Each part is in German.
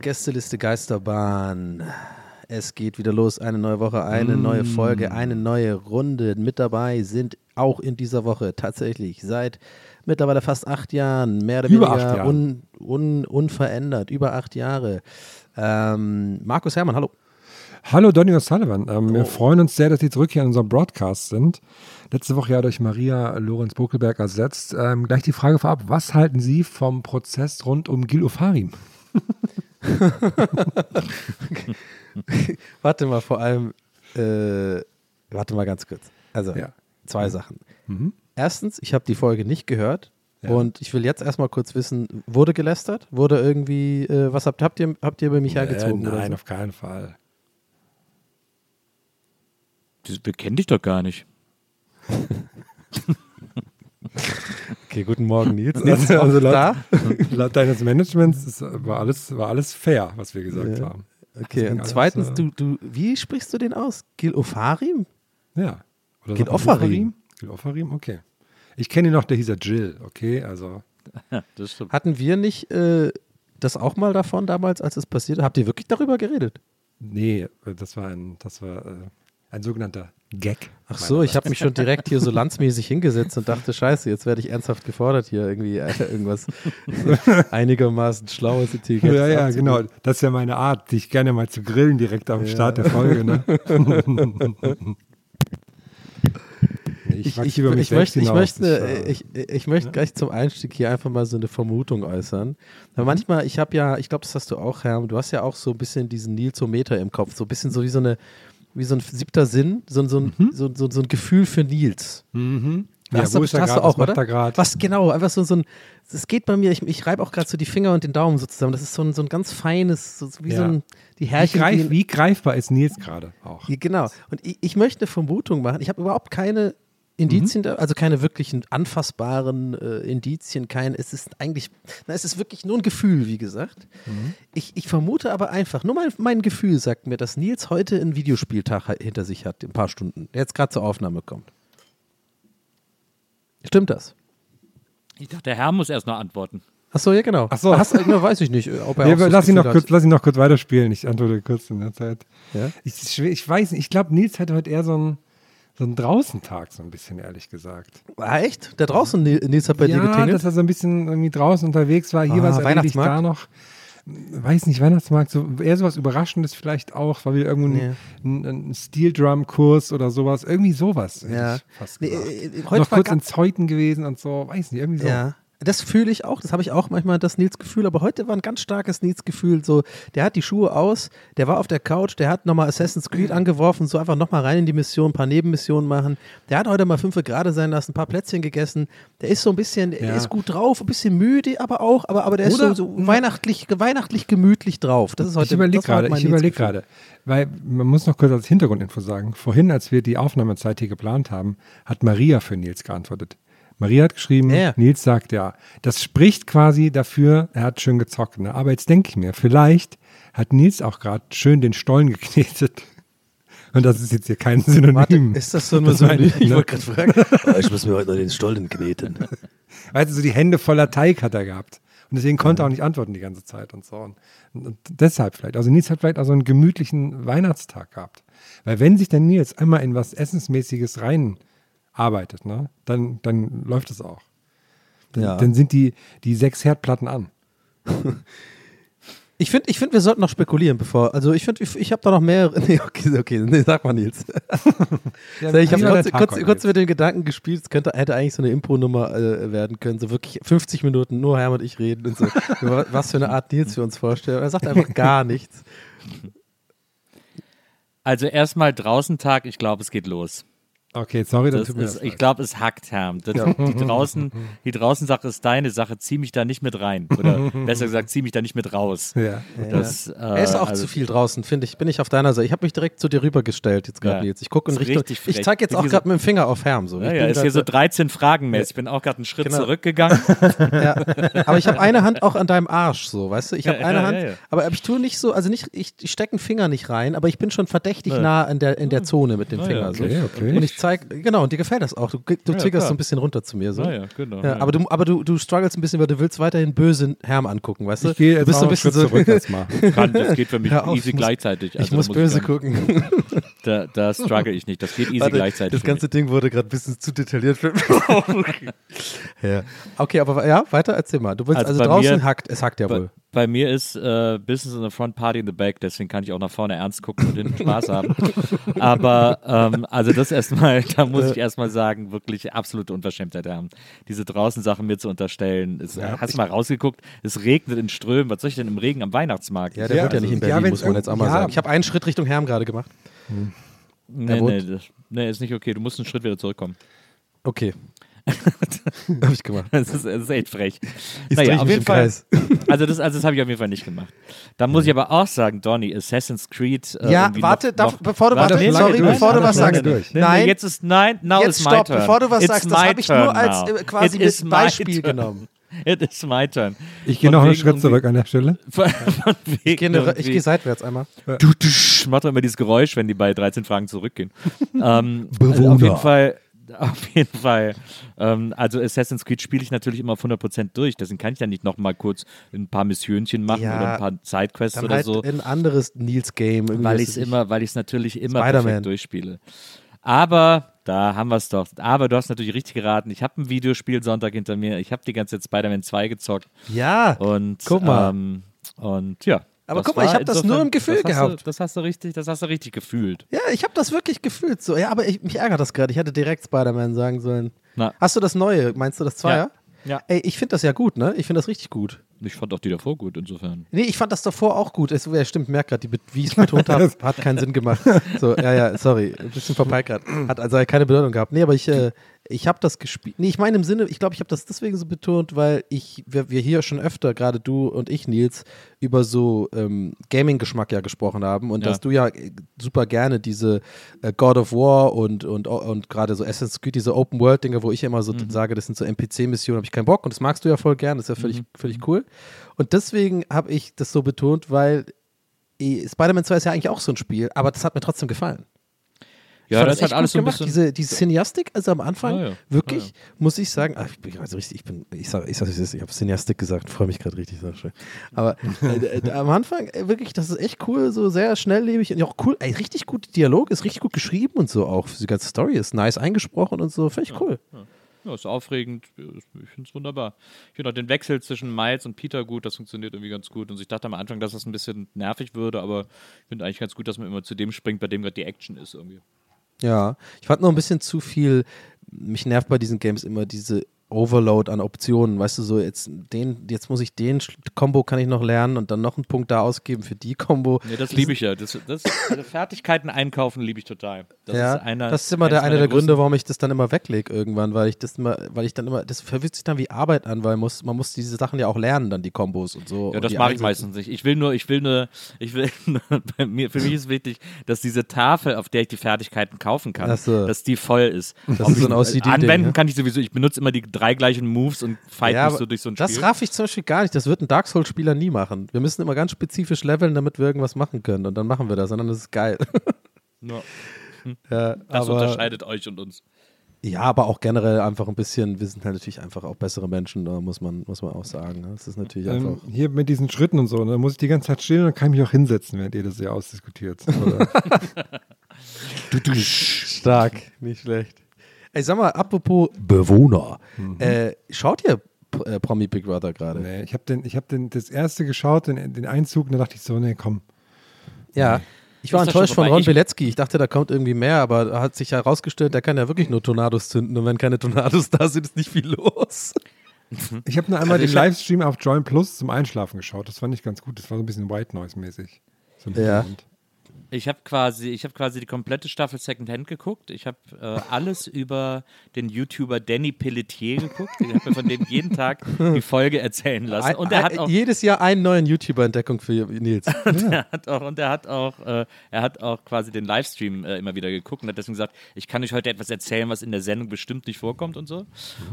Gästeliste Geisterbahn. Es geht wieder los. Eine neue Woche, eine neue Folge, eine neue Runde. Mit dabei sind auch in dieser Woche tatsächlich seit mittlerweile fast acht Jahren, mehr oder Über weniger. Un, un, unverändert, über acht Jahre. Ähm, Markus Herrmann, hallo. Hallo Donny O'Sullivan. Ähm, Oh. Wir freuen uns sehr, dass Sie zurück hier in unserem Broadcast sind. Letzte Woche ja durch Maria Lorenz Bokelberg ersetzt. Ähm, gleich die Frage vorab, was halten Sie vom Prozess rund um Gil Ofarim? Warte mal, vor allem, äh, warte mal ganz kurz. Also, Ja. zwei Sachen. Erstens, ich habe die Folge nicht gehört. Und ich will jetzt erstmal kurz wissen, wurde gelästert? Wurde irgendwie, äh, was habt, habt ihr, habt ihr über mich hergezogen? äh, nein, so? auf keinen Fall. Das- Wir kennen dich doch gar nicht. Okay, guten Morgen, Nils. Also, Nils auch also laut, da? laut deines Managements ist, war, alles, war alles fair, was wir gesagt Ja. haben. Okay, ging und alles, zweitens, äh, du, du, wie sprichst du den aus? Gil Ofarim? Ja. Oder Gil Ofarim? Gil Ofarim? Okay. Ich kenne ihn noch, der hieß ja Jill, okay? Also, Das stimmt. Hatten wir nicht äh, das auch mal davon damals, als es passiert? Habt ihr wirklich darüber geredet? nee, das war ein, das war äh, ein sogenannter Gag. Ach so, ich habe mich schon direkt hier so landsmäßig hingesetzt und dachte, scheiße, jetzt werde ich ernsthaft gefordert, hier irgendwie äh, irgendwas einigermaßen Schlaues, Intelligentes Ja, ja, genau. Das ist ja meine Art, dich gerne mal zu grillen direkt am Start der Folge. Ne? Ich, wachse ich, ich, möchte, ich, möchte, äh, äh, ich, ich möchte gleich zum Einstieg hier einfach mal so eine Vermutung äußern. Aber manchmal, ich habe ja, ich glaube, das hast du auch, Herr, du hast ja auch so ein bisschen diesen Nilsometer im Kopf, so ein bisschen so wie so eine, wie so ein siebter Sinn, so, so, ein, so, so, so ein Gefühl für Nils. Mhm. Ja, Hast wo du, ist er hast du auch, Was oder? er? Was genau, einfach so, so ein, es geht bei mir, ich, ich reibe auch gerade so die Finger und den Daumen so zusammen. Das ist so ein, so ein ganz feines, so, so wie so Ja. ein, die Wie, Härchen. greif, gehen- wie greifbar ist Nils gerade auch? Ja, genau. Und ich, ich möchte eine Vermutung machen. Ich habe überhaupt keine Indizien, da, also keine wirklichen anfassbaren äh, Indizien, kein, es ist eigentlich, na, es ist wirklich nur ein Gefühl, wie gesagt. Ich, ich vermute aber einfach, nur mein, mein Gefühl sagt mir, dass Nils heute einen Videospieltag hinter sich hat, in ein paar Stunden, der jetzt gerade zur Aufnahme kommt. Stimmt das? Ich dachte, der Herr muss erst noch antworten. Achso, ja, genau. Ach so. Hast, na, weiß ich nicht, ob er auch so lass, ihn noch kurz, lass ihn noch kurz weiterspielen. Ich antworte kurz in der Zeit. Ja? Ich, ich weiß nicht, ich glaube, Nils hatte heute eher so einen, so einen Draußentag, so ein bisschen, ehrlich gesagt. Ah, echt? Da draußen, Nil- Nils hat bei dir ja, getingelt? dass er so ein bisschen irgendwie draußen unterwegs war. Hier Ah, war es erledigt, da noch. Weiß nicht, Weihnachtsmarkt, so eher sowas Überraschendes vielleicht auch, war wieder irgendwo ein, Ja. ein, ein Steel Drum Kurs oder sowas, irgendwie sowas. Ja. ich fast Nee, äh, äh, heute noch kurz in Zeuthen gewesen und so, weiß nicht, irgendwie so. Ja. Das fühle ich auch, das habe ich auch manchmal, das Nils-Gefühl, aber heute war ein ganz starkes Nils-Gefühl, so, der hat die Schuhe aus, der war auf der Couch, der hat nochmal Assassin's Creed angeworfen, so einfach nochmal rein in die Mission, ein paar Nebenmissionen machen, der hat heute mal fünf gerade sein lassen, ein paar Plätzchen gegessen, der ist so ein bisschen, Ja. ist gut drauf, ein bisschen müde, aber auch, aber, aber der ist so, Oder- so weihnachtlich, weihnachtlich gemütlich drauf, das ist heute, Ich überlege gerade, ich überlege gerade, weil man muss noch kurz als Hintergrundinfo sagen, vorhin, als wir die Aufnahmezeit hier geplant haben, hat Maria für Nils geantwortet. Maria hat geschrieben, Ja. Nils sagt ja. Das spricht quasi dafür, er hat schön gezockt. Ne? Aber jetzt denke ich mir, vielleicht hat Nils auch gerade schön den Stollen geknetet Und das ist jetzt hier kein Synonym. Warte, ist das so nur so meine ich, ne? wollte gerade fragen. Oh, ich muss mir heute noch den Stollen kneten. Weißt du, so die Hände voller Teig hat er gehabt. Und deswegen konnte er auch nicht antworten die ganze Zeit und so. Und, und deshalb vielleicht. Also Nils hat vielleicht auch so einen gemütlichen Weihnachtstag gehabt. Weil wenn sich der Nils einmal in was Essensmäßiges reinarbeitet, ne, dann, dann läuft es auch. Dann, Ja. dann sind die, die sechs Herdplatten an. Ich finde, ich find, wir sollten noch spekulieren, bevor. Also ich finde, ich, ich habe da noch mehrere. Nee, okay, okay, nee, sag mal Nils. ich habe kurz, kurz, kurz mit den Gedanken gespielt, es könnte, hätte eigentlich so eine Impro-Nummer äh, werden können. So wirklich 50 Minuten, nur Herr und ich reden und so. was für eine Art Nils wir uns vorstellen. Er sagt einfach gar nichts. Also erstmal draußen Tag, ich glaube, es geht los. Okay, sorry, Das tut mir ist, das ich glaube, es hackt, Herr. Das, die draußen, die draußen Sache ist deine Sache. Zieh mich da nicht mit rein. Oder besser gesagt, zieh mich da nicht mit raus. Ja. Das, äh, Er ist auch also, zu viel draußen, finde ich. Bin ich auf deiner Seite. Ich habe mich direkt zu dir rübergestellt jetzt gerade, Ja. Ich gucke in Richtung. richtig Ich zeige jetzt auch gerade mit dem Finger auf Herm. So. Ja, Ich ja, bin ist hier so so- 13 Fragen mäßig. Ich bin auch gerade einen Schritt Genau. zurückgegangen. Ja, aber ich habe eine Hand auch an deinem Arsch, so, weißt du? Ich habe Ja, eine ja, Hand, ja, ja. aber ich tue nicht so, also nicht, ich, ich stecke einen Finger nicht rein, aber ich bin schon verdächtig nah in der, in der Zone mit dem Finger. ja, so. okay, okay. Und ich zeige, genau, und dir gefällt das auch. Du, du Ja, zickerst klar. so ein bisschen runter zu mir. So. Ja, genau. Ja, ja. aber du, aber du, du struggles ein bisschen, weil du willst weiterhin böse Herm angucken, weißt du? Ich gehe du jetzt bist auch so ein einen bisschen Schritt so, zurück erstmal. kann, das geht für mich auf, easy ich muss- gleichzeitig. ich Also, muss da böse nicht- gucken. Da, da struggle ich nicht. Das geht easy Warte, gleichzeitig. das ganze mich. Ding wurde gerade ein bisschen zu detailliert für ja. Okay, aber ja, weiter erzähl mal. Du willst Also also, draußen mir- hackt, es hackt ja Bei, wohl. Bei mir ist äh, Business in the Front, Party in the Back, deswegen kann ich auch nach vorne ernst gucken und hinten Spaß haben. Aber ähm, also das erstmal, da muss ich erstmal sagen, wirklich absolute Unverschämtheit haben. Diese draußen Sachen mir zu unterstellen. Es, hast du mal rausgeguckt? Es regnet in Strömen. Was soll ich denn im Regen am Weihnachtsmarkt? Ja, der Ja, wohnt ja also- nicht in ja, Berlin, wenn's muss man jetzt auch mal ja. sagen. Ich habe einen Schritt Richtung Herm gerade gemacht. nee, wohnt- nee, das, nee, ist nicht okay. Du musst einen Schritt wieder zurückkommen. Okay. Habe ich gemacht. Das ist, das ist echt frech. Ich naja, auf mich jeden im Fall. Kreis. Also das, also das habe ich auf jeden Fall nicht gemacht. Da muss ich aber auch sagen, Donny, Assassin's Creed. Äh, Ja, warte, noch, darf, noch, bevor du, Warte, warte, sorry, durch, bevor du was sagst. Nee, Nein, jetzt ist nein, now jetzt is my stopp, turn. bevor du was It's sagst, das habe ich nur als now. äh, quasi It Beispiel turn. genommen. It is my turn. Ich gehe noch einen Schritt zurück an der Stelle. Von, von wegen Ich gehe, gehe seitwärts einmal. Du, du, sch- macht doch immer dieses Geräusch, wenn die bei 13 Fragen zurückgehen. ähm, Bewohner. Also auf jeden Fall, auf jeden Fall. Ähm, also Assassin's Creed spiele ich natürlich immer auf 100% durch. Deswegen kann ich dann nicht noch mal kurz ein paar Missionchen machen Ja, oder ein paar Sidequests oder halt so. ein anderes Nils-Game. weil ich es immer, weil ich es natürlich immer perfekt durchspiele. Aber da haben wir es doch. Aber du hast natürlich richtig geraten. Ich habe ein Videospiel Sonntag hinter mir. Ich habe die ganze Zeit Spider-Man 2 gezockt Ja, und Guck mal. Ähm, und ja. Aber das guck mal, ich war hab das nur im Gefühl gehabt. Du, das hast du richtig, das hast du richtig gefühlt. ja, ich habe das wirklich gefühlt. So, ja, aber ich, mich ärgert das gerade. Ich hätte direkt Spider-Man sagen sollen. Na. Hast du das Neue? Meinst du das Zweier? Ja. Ey, ich finde das ja gut, ne? Ich finde das richtig gut. Ich fand auch die davor gut, insofern. Nee, ich fand das davor auch gut. Es, ja, stimmt, merkt gerade, wie ich es betont habe, hat keinen Sinn gemacht. So, ja, ja, sorry, ein bisschen verpeilt gerade. Hat also keine Bedeutung gehabt. Nee, aber ich, äh, ich habe das gespielt. Nee, ich meine im Sinne, ich glaube, ich habe das deswegen so betont, weil ich, wir, wir hier schon öfter, gerade du und ich, Nils, über so ähm, Gaming-Geschmack ja gesprochen haben und Ja. dass du ja äh, super gerne diese äh, God of War und, und, und gerade so Assassin's Creed, diese Open-World-Dinge, wo ich immer so sage, das sind so NPC-Missionen, habe ich keinen Bock und das magst du ja voll gern, das ist ja völlig, völlig cool. Und deswegen habe ich das so betont, weil eh, Spider-Man 2 ist ja eigentlich auch so ein Spiel, aber das hat mir trotzdem gefallen. Ja, fand das hat alles so ein gemacht. bisschen. Diese, diese Cineastik, also am Anfang, Ja, ja. wirklich, Ja, muss ich sagen, ach, ich bin also richtig, ich bin, ich sag, ich sag, ich, habe Cineastik gesagt, freue mich gerade richtig, sehr schön. Aber äh, am Anfang, äh, wirklich, das ist echt cool, so sehr schnelllebig und auch cool, ey, richtig gut Dialog, ist richtig gut geschrieben und so auch. Die ganze Story ist nice eingesprochen und so, finde ich cool. Ja, ist aufregend. Ich finde es wunderbar. Ich finde auch den Wechsel zwischen Miles und Peter gut. Das funktioniert irgendwie ganz gut. Und ich dachte am Anfang, dass das ein bisschen nervig würde, aber ich finde eigentlich ganz gut, dass man immer zu dem springt, bei dem gerade die Action ist irgendwie. Ja, ich fand noch ein bisschen zu viel, mich nervt bei diesen Games immer diese Overload an Optionen, weißt du, so jetzt den, jetzt muss ich den Combo kann ich noch lernen und dann noch einen Punkt da ausgeben für die Combo. Nee, das liebe ich ja. Das, das, Fertigkeiten einkaufen liebe ich total. Das ja, ist einer, das ist immer der, einer der Gründe, warum ich das dann immer weglege irgendwann, weil ich das immer, weil ich dann immer, das verwirrt sich dann wie Arbeit an, weil muss, man muss diese Sachen ja auch lernen, dann die Kombos und so. Ja, das mache ich meistens nicht. Ich will nur, ich will nur, ich will bei mir, für mich ist wichtig, dass diese Tafel, auf der ich die Fertigkeiten kaufen kann, so. dass die voll ist. Das Ob ist so ein OCD-Ding, Anwenden ne? kann ich sowieso. Ich benutze immer die drei gleichen Moves und fight Ja, mich so durch so ein das Spiel. raff ich zum Beispiel gar nicht. Das wird ein Dark Souls-Spieler nie machen. Wir müssen immer ganz spezifisch leveln, damit wir irgendwas machen können. Und dann machen wir das. Und dann ist es geil. Ja. Ja, Das aber, unterscheidet euch und uns. ja, aber auch generell einfach ein bisschen, wir sind halt natürlich einfach auch bessere Menschen, da muss man, muss man auch sagen. ne? Das ist natürlich Ähm, einfach. hier mit diesen Schritten und so, da muss ich die ganze Zeit stehen und kann mich auch hinsetzen, während ihr das hier ausdiskutiert. Oder? Stark, nicht schlecht. Ey, sag mal, apropos Bewohner, äh, schaut ihr P- äh, Promi Big Brother gerade? nee, ich habe den, ich hab den, das erste geschaut, den, den Einzug, und da dachte ich so, nee, komm. Ja. Ich war enttäuscht von? Ron Bilecki. Ich dachte, da kommt irgendwie mehr, aber da hat sich herausgestellt, der kann ja wirklich nur Tornados zünden und wenn keine Tornados da sind, ist nicht viel los. Ich habe nur einmal Also den Livestream auf Join Plus zum Einschlafen geschaut. Das fand ich ganz gut. Das war so ein bisschen White Noise mäßig. So Ja. Ich habe quasi, ich habe quasi die komplette Staffel Secondhand geguckt. Ich habe äh, alles über den YouTuber Danny Pelletier geguckt. Ich habe mir von dem jeden Tag die Folge erzählen lassen. Und er hat auch, jedes Jahr einen neuen YouTuber-Entdeckung für Nils. er hat auch, und er hat auch, äh, er hat auch quasi den Livestream äh, immer wieder geguckt und hat deswegen gesagt, ich kann euch heute etwas erzählen, was in der Sendung bestimmt nicht vorkommt und so.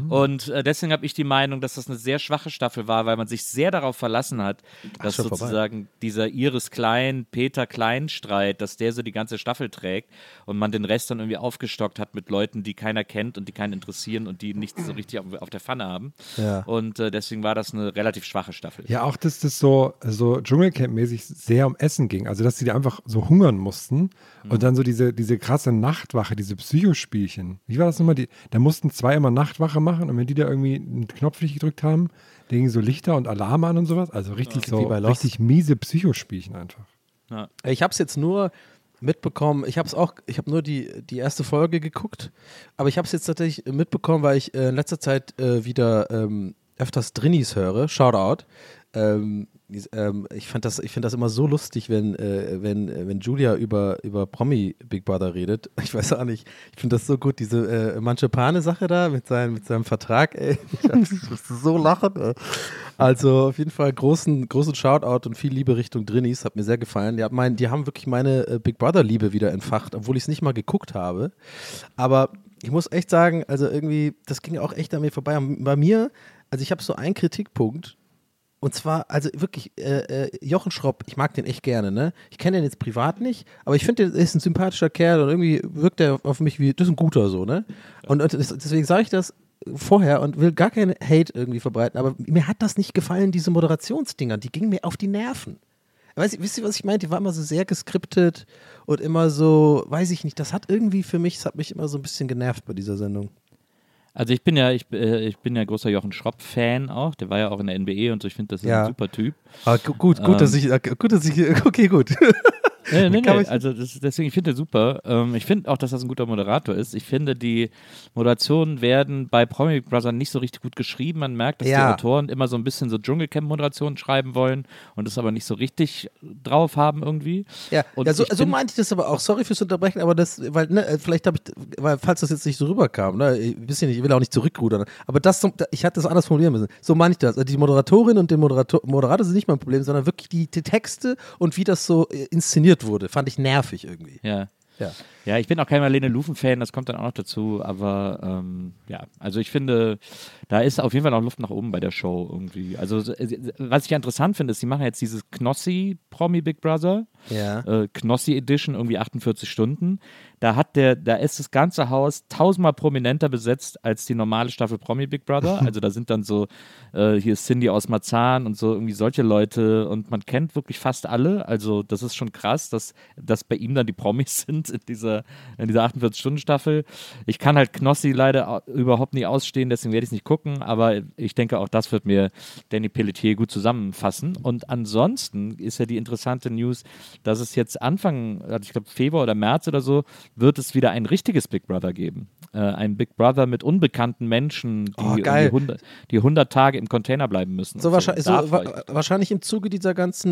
Und äh, deswegen habe ich die Meinung, dass das eine sehr schwache Staffel war, weil man sich sehr darauf verlassen hat, dass vorbei. sozusagen dieser Iris Klein, Peter Klein Streit, dass der so die ganze Staffel trägt und man den Rest dann irgendwie aufgestockt hat mit Leuten, die keiner kennt und die keinen interessieren und die nichts so richtig auf, auf der Pfanne haben. Ja. Und äh, deswegen war das eine relativ schwache Staffel. Ja, auch, dass das so, so Dschungelcamp-mäßig sehr um Essen ging. Also, dass sie da einfach so hungern mussten. Und dann so diese, diese krasse Nachtwache, diese Psychospielchen. Wie war das nochmal? Die, da mussten zwei immer Nachtwache machen und wenn die da irgendwie einen Knopf nicht gedrückt haben, da gingen so Lichter und Alarme an und sowas. Also richtig so, Wie bei Lost. richtig miese Psychospielchen einfach. Ich habe es jetzt nur mitbekommen, ich habe es auch, ich habe nur die, die erste Folge geguckt, aber ich habe es jetzt tatsächlich mitbekommen, weil ich äh, in letzter Zeit äh, wieder ähm, öfters Drinnies höre, Shoutout. Ähm, ähm, ich fand das, ich finde das immer so lustig, wenn, äh, wenn, äh, wenn Julia über, über Promi Big Brother redet. Ich weiß auch nicht, ich finde das so gut, diese äh, Manchepane-Sache da mit, seinem mit seinem Vertrag, ey. Ich muss so lachen, ey. Also auf jeden Fall großen, großen Shoutout und viel Liebe Richtung Drinnies, hat mir sehr gefallen. Die, hat mein, die haben wirklich meine äh, Big Brother-Liebe wieder entfacht, obwohl ich es nicht mal geguckt habe. Aber ich muss echt sagen, also irgendwie, das ging auch echt an mir vorbei. Bei mir, also ich habe so einen Kritikpunkt, und zwar, also wirklich, äh, äh, Jochen Schropp, ich mag den echt gerne, ne? Ich kenne den jetzt privat nicht, aber ich finde, der ist ein sympathischer Kerl und irgendwie wirkt er auf mich wie, das ist ein guter so, ne? Und, und deswegen sage ich das vorher und will gar keinen Hate irgendwie verbreiten, aber mir hat das nicht gefallen, diese Moderationsdinger, die gingen mir auf die Nerven. Weiß, wisst ihr, was ich meine? Die war immer so sehr geskriptet und immer so, weiß ich nicht, das hat irgendwie für mich, das hat mich immer so ein bisschen genervt bei dieser Sendung. Also ich bin ja, ich, äh, ich bin ja großer Jochen Schropp-Fan auch. Der war ja auch in der NBE und so. Ich finde, das ist Ja. ein super Typ. Aber gu- gut, gut, dass Ähm. ich, äh, gut, dass ich, okay, gut. Nee, nee, nee. Also das, deswegen, ich finde super. Ähm, ich finde auch, dass das ein guter Moderator ist. Ich finde, die Moderationen werden bei Promi Brother nicht so richtig gut geschrieben. Man merkt, dass Ja. die Autoren immer so ein bisschen so Dschungelcamp-Moderationen schreiben wollen und das aber nicht so richtig drauf haben irgendwie. Ja, Und ja so, so meinte ich das aber auch. Sorry fürs Unterbrechen, aber das, weil, ne, äh, vielleicht habe ich, weil, falls das jetzt nicht so rüberkam, ne, ich, bisschen, ich will auch nicht zurückrudern, aber das, ich hatte das anders formulieren müssen. So meine ich das. Also die Moderatorin und der Moderator, Moderator sind nicht mein Problem, sondern wirklich die, die Texte und wie das so äh, inszeniert wurde, fand ich nervig irgendwie. Ja. Ja. Ja, ich bin auch kein Marlene Lufen-Fan, das kommt dann auch noch dazu, aber ähm, ja, also ich finde, da ist auf jeden Fall noch Luft nach oben bei der Show irgendwie. Also, was ich ja interessant finde, ist, sie machen jetzt dieses Knossi Promi Big Brother, Ja. äh, Knossi Edition, irgendwie 48 Stunden. Da hat der, da ist das ganze Haus tausendmal prominenter besetzt als die normale Staffel Promi Big Brother. Also da sind dann so, äh, hier ist Cindy aus Marzahn und so irgendwie solche Leute und man kennt wirklich fast alle. Also das ist schon krass, dass, dass bei ihm dann die Promis sind in dieser, in dieser 48-Stunden-Staffel. Ich kann halt Knossi leider au- überhaupt nicht ausstehen, deswegen werde ich es nicht gucken, aber ich denke auch das wird mir Danny Pelletier gut zusammenfassen. Und ansonsten ist ja die interessante News, dass es jetzt Anfang, also ich glaube Februar oder März oder so, wird es wieder ein richtiges Big Brother geben. Äh, ein Big Brother mit unbekannten Menschen, die, Oh, irgendwie 100, die 100 Tage im Container bleiben müssen. So, wahrscheinlich, so wa wahrscheinlich im Zuge dieser ganzen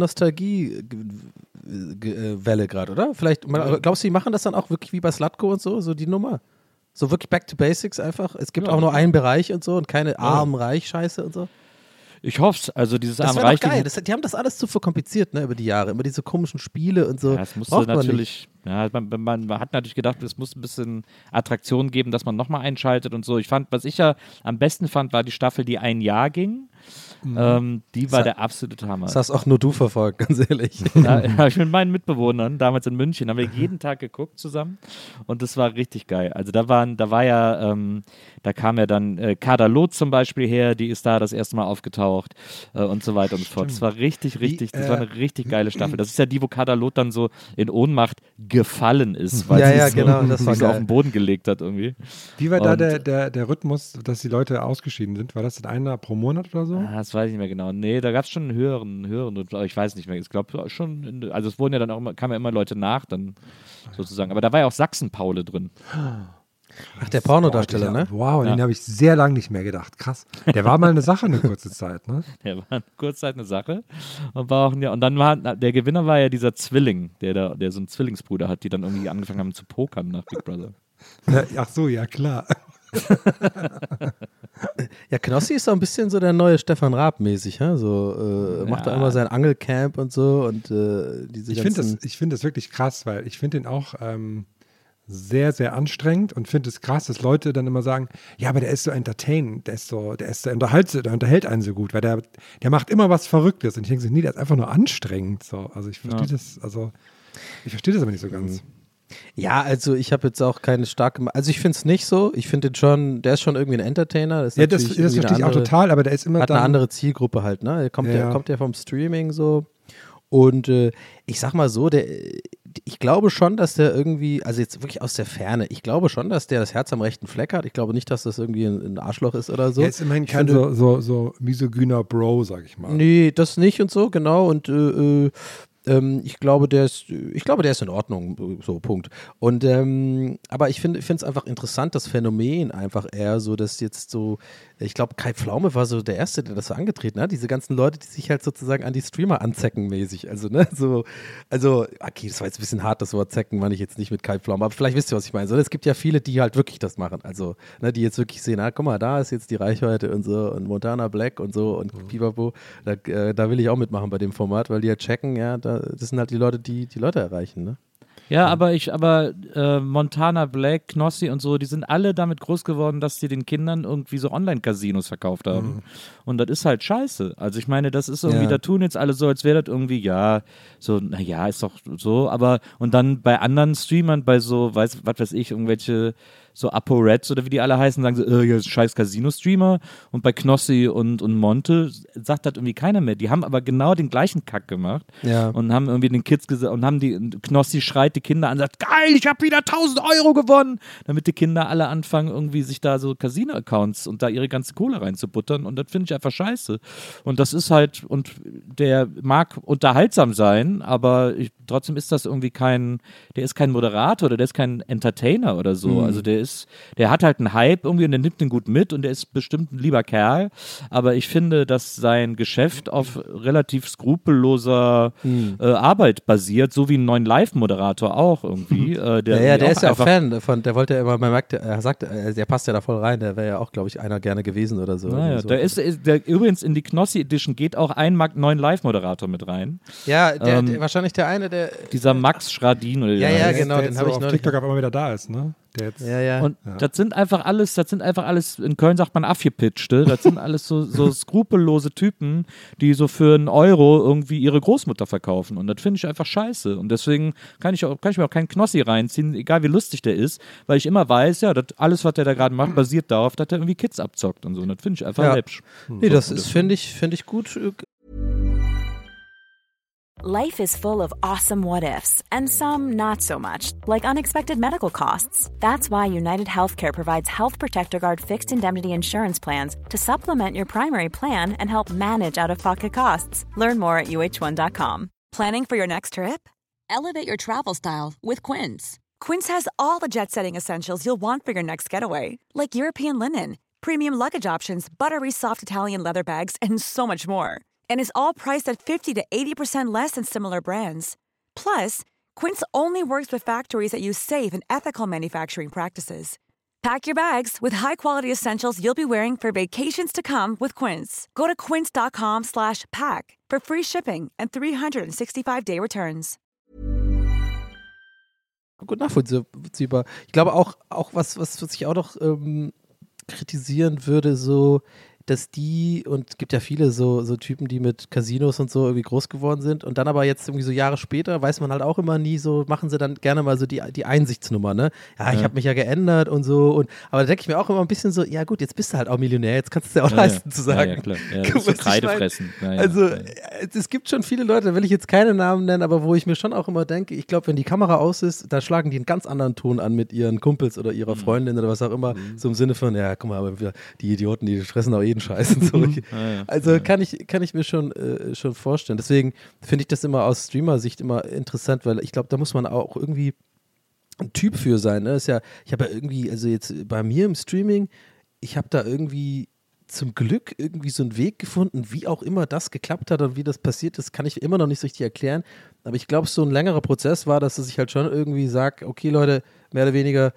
Nostalgie-Welle gerade, oder? Vielleicht, glaubst du, die machen das dann auch wirklich wie bei Slatko und so, so die Nummer? So wirklich back to basics einfach? Es gibt Ja. auch nur einen Bereich und so und keine arm-reich-Scheiße und so? Ich hoffe es. Also dieses Das arm geil. Das, die haben das alles zu verkompliziert, ne, über die Jahre. Immer diese komischen Spiele und so. Ja, es musste natürlich, ja, man, man, man hat natürlich gedacht, es muss ein bisschen Attraktion geben, dass man nochmal einschaltet und so. Ich fand, was ich ja am besten fand, war die Staffel, die ein Jahr ging. Ähm, die war Das- der absolute Hammer. Das hast auch nur du verfolgt, ganz ehrlich. Da habe ich mit meinen Mitbewohnern, damals in München, haben wir jeden Tag geguckt zusammen und das war richtig geil. Also da waren, da war ja, ähm, da kam ja dann äh, Kader Loth zum Beispiel her, die ist da das erste Mal aufgetaucht äh, und so weiter und so fort. Das war richtig, richtig, das war äh, eine richtig geile Staffel. Das ist ja die, wo Kader Loth dann so in Ohnmacht gefallen ist, weil Ja, sie ja, so, genau, das war sich so auf den Boden gelegt hat irgendwie. Wie war da Und- der, der, der Rhythmus, dass die Leute ausgeschieden sind? War das in einer pro Monat oder so? Ah, das weiß ich nicht mehr genau. Nee, da gab es schon einen höheren, höheren, aber ich weiß nicht mehr. Ich glaube schon, in- also es wurden ja dann auch immer, kamen ja immer Leute nach, dann sozusagen. Aber da war ja auch Sachsen-Paule drin. Ach, der Pornodarsteller, ne? Wow, an Ja. den habe ich sehr lange nicht mehr gedacht. Krass. Der war mal eine Sache eine kurze Zeit, ne? Der war eine Kurzzeit eine Sache. Und, war auch, ja, und dann war, der Gewinner war ja dieser Zwilling, der, da, der so einen Zwillingsbruder hat, die dann irgendwie angefangen haben zu pokern nach Big Brother. Ja, Ach so, ja klar. Ja, Knossi ist so ein bisschen so der neue Stefan Raab mäßig, ja? So, äh, macht da Ja. immer sein Angelcamp und so und äh, diese Ich finde das, ich find das wirklich krass, weil ich finde ihn auch ähm, sehr, sehr anstrengend und finde es krass, dass Leute dann immer sagen, ja, aber der ist so entertainend, der ist so, der ist so, unterhält, der unterhält einen so gut, weil der, der macht immer was Verrücktes. Und ich denke so, nee, der ist einfach nur anstrengend. So. Also ich verstehe Ja. das, also ich verstehe das aber nicht so ganz. Ja, also ich habe jetzt auch keine starke... Also ich finde es nicht so. Ich finde den schon... Der ist schon irgendwie ein Entertainer. Das ist Ja, das, natürlich das verstehe ich eine auch andere- total, aber der ist immer hat eine andere Zielgruppe halt, ne? Er kommt ja, Ja. kommt ja vom Streaming so. Und äh, ich sag mal so, der, ich glaube schon, dass der irgendwie, also jetzt wirklich aus der Ferne, ich glaube schon, dass der das Herz am rechten Fleck hat. Ich glaube nicht, dass das irgendwie ein, Arschloch ist oder so. er ist immerhin Ich kein so, so, so misogyner Bro, sag ich mal. Nee, das nicht und so, genau. Und äh, äh, ähm, ich glaube, der ist, ich glaube, der ist in Ordnung, so Punkt. Und ähm, aber ich finde, finde es einfach interessant, das Phänomen einfach eher so, dass jetzt so, ich glaube, Kai Pflaume war so der erste, der das so angetreten hat. Diese ganzen Leute, die sich halt sozusagen an die Streamer anzecken mäßig. Also ne, so, also okay, das war jetzt ein bisschen hart, das Wort zecken, meine ich jetzt nicht mit Kai Pflaume, aber vielleicht wisst ihr, was ich meine. So, es gibt ja viele, die halt wirklich das machen. Also ne, die jetzt wirklich sehen, ah, guck mal, da ist jetzt die Reichweite und so und Montana Black und so und Pipapo. Da, äh, da will ich auch mitmachen bei dem Format, weil die ja checken, ja, da, das sind halt die Leute, die die Leute erreichen, ne? Ja, aber ich, aber äh, Montana Black, Knossi und so, die sind alle damit groß geworden, dass sie den Kindern irgendwie so Online-Casinos verkauft haben. Und das ist halt scheiße. Also ich meine, das ist irgendwie, Ja. da tun jetzt alle so, als wäre das irgendwie, ja, so, naja, ist doch so, aber und dann bei anderen Streamern, bei so, weiß, was weiß ich, irgendwelche so ApoReds oder wie die alle heißen, sagen sie, äh, ja, scheiß Casino-Streamer. Und bei Knossi und, und Monte sagt das irgendwie keiner mehr. Die haben aber genau den gleichen Kack gemacht Ja. und haben irgendwie den Kids gesagt und haben die, Knossi schreit die Kinder an, sagt, geil, ich habe wieder 1000 Euro gewonnen, damit die Kinder alle anfangen, irgendwie sich da so Casino-Accounts und da ihre ganze Kohle reinzubuttern und das finde ich einfach scheiße. Und das ist halt, und der mag unterhaltsam sein, aber ich, trotzdem ist das irgendwie kein, der ist kein Moderator oder der ist kein Entertainer oder so. Also der ist, der hat halt einen Hype irgendwie und der nimmt den gut mit und der ist bestimmt ein lieber Kerl, aber ich finde, dass sein Geschäft auf relativ skrupelloser äh, Arbeit basiert, so wie ein neuen Live-Moderator auch irgendwie. Äh, der ja, ja, der ist ja auch Fan von, der wollte ja immer, man merkt, er sagt, äh, der passt ja da voll rein, der wäre ja auch, glaube ich, einer gerne gewesen oder so. Naja, so. da ist, ist der, übrigens in die Knossi Edition geht auch ein Mag- neuen Live-Moderator mit rein. ja, der, ähm, der, wahrscheinlich der eine, der, Dieser Max Schradin oder Ja, der ja, genau, der den jetzt hab so ich auf neulich- TikTok auf einmal wieder da ist, ne? Der jetzt, ja, ja. Und das sind einfach alles, das sind einfach alles, in Köln sagt man Affgepitchte, das sind alles so, so skrupellose Typen, die so für einen Euro irgendwie ihre Großmutter verkaufen. Und das finde ich einfach scheiße. Und deswegen kann ich, auch, kann ich mir auch keinen Knossi reinziehen, egal wie lustig der ist, weil ich immer weiß, ja, das, alles, was der da gerade macht, basiert darauf, dass er irgendwie Kids abzockt und so. Und das finde ich einfach Ja. läppsch. nee, das ist, finde ich, finde ich gut. Life is full of awesome what ifs, and some not so much, like unexpected medical costs. That's why United Healthcare provides Health Protector Guard fixed indemnity insurance plans to supplement your primary plan and help manage out of pocket costs. Learn more at uh1.com. Planning for your next trip? Elevate your travel style with Quince. Quince has all the jet setting essentials you'll want for your next getaway, like European linen, premium luggage options, buttery soft Italian leather bags, and so much more. And is all priced at 50 to 80% less than similar brands. Plus, Quince only works with factories that use safe and ethical manufacturing practices. Pack your bags with high-quality essentials you'll be wearing for vacations to come with Quince. Go to quince.com slash pack for free shipping and 365-day returns. gut nachvollziehbar. Ich glaube auch, auch was, was ich auch noch ähm, kritisieren würde, so, dass die, und es gibt ja viele so, so Typen, die mit Casinos und so irgendwie groß geworden sind und dann aber jetzt irgendwie so Jahre später, weiß man halt auch immer nie so, machen sie dann gerne mal so die, die Einsichtsnummer, ne? Ja, ich Ja. habe mich ja geändert und so. Und, aber da denke ich mir auch immer ein bisschen so, ja gut, jetzt bist du halt auch Millionär, jetzt kannst du es dir auch Ja, leisten ja. zu sagen. Ja, ja, klar. Ja, das ist. Ja, ja. Also Ja. es gibt schon viele Leute, da will ich jetzt keine Namen nennen, aber wo ich mir schon auch immer denke, ich glaube, wenn die Kamera aus ist, da schlagen die einen ganz anderen Ton an mit ihren Kumpels oder ihrer Mhm. Freundin oder was auch immer, so im Sinne von, ja, guck mal, die Idioten, die fressen auch jeden Scheiß und so. Mhm. Ja. Also kann ich, kann ich mir schon, äh, schon vorstellen. Deswegen finde ich das immer aus Streamer-Sicht immer interessant, weil ich glaube, da muss man auch irgendwie ein Typ für sein. Ne? Ist ja, ich habe ja irgendwie, also jetzt bei mir im Streaming, ich habe da irgendwie zum Glück irgendwie so einen Weg gefunden, wie auch immer das geklappt hat und wie das passiert ist, kann ich immer noch nicht so richtig erklären. Aber ich glaube, so ein längerer Prozess war, dass ich halt schon irgendwie sage, okay Leute, mehr oder weniger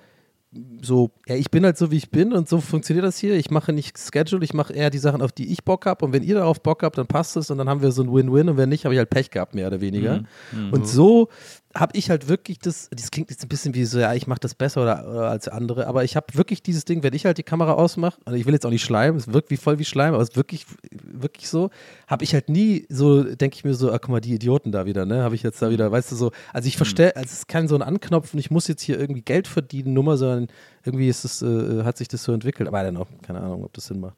so, ja, ich bin halt so, wie ich bin und so funktioniert das hier. Ich mache nicht Schedule, ich mache eher die Sachen, auf die ich Bock habe und wenn ihr darauf Bock habt, dann passt es und dann haben wir so ein Win-Win und wenn nicht, habe ich halt Pech gehabt, mehr oder weniger. Und so habe ich halt wirklich das, das klingt jetzt ein bisschen wie so, ja, ich mache das besser oder, oder als andere, aber ich habe wirklich dieses Ding, wenn ich halt die Kamera ausmache, also ich will jetzt auch nicht schleimen, es wirkt wie voll wie Schleim, aber es ist wirklich, wirklich so, habe ich halt nie so, denke ich mir so, ah, guck mal, die Idioten da wieder, ne, habe ich jetzt da wieder, weißt du so, also ich verstehe, also es ist kein so ein Anknopfen, ich muss jetzt hier irgendwie Geld verdienen, Nummer, sondern irgendwie ist es, äh, hat sich das so entwickelt, aber I don't know, keine Ahnung, ob das Sinn macht.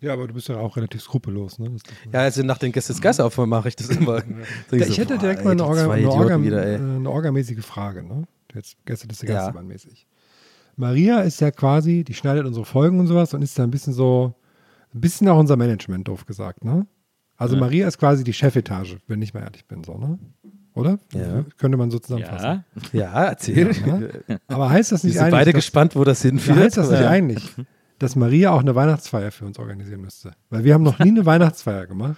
Ja, aber du bist ja auch relativ skrupellos, ne? Ja, also nach den Gästes Gas mache ich das immer. So Ja, so, ich hätte boah, direkt ey, mal eine, Orga, eine, Orga, wieder, äh, eine orgamäßige Frage, ne? Jetzt Gäste des Ja. Geisterbahn-mäßig. Maria ist ja quasi, die schneidet unsere Folgen und sowas und ist da ein bisschen so, ein bisschen auch unser Management, doof gesagt, ne? Also Maria ist quasi die Chefetage, wenn ich mal ehrlich bin, so, ne? Oder? Ja. Könnte man so zusammenfassen. Ja, Ja, erzähl. Ja. Aber heißt das Wir nicht sind eigentlich, beide dass, gespannt, wo das ja, hinführt. heißt das nicht eigentlich, dass Maria auch eine Weihnachtsfeier für uns organisieren müsste? Weil wir haben noch nie eine Weihnachtsfeier gemacht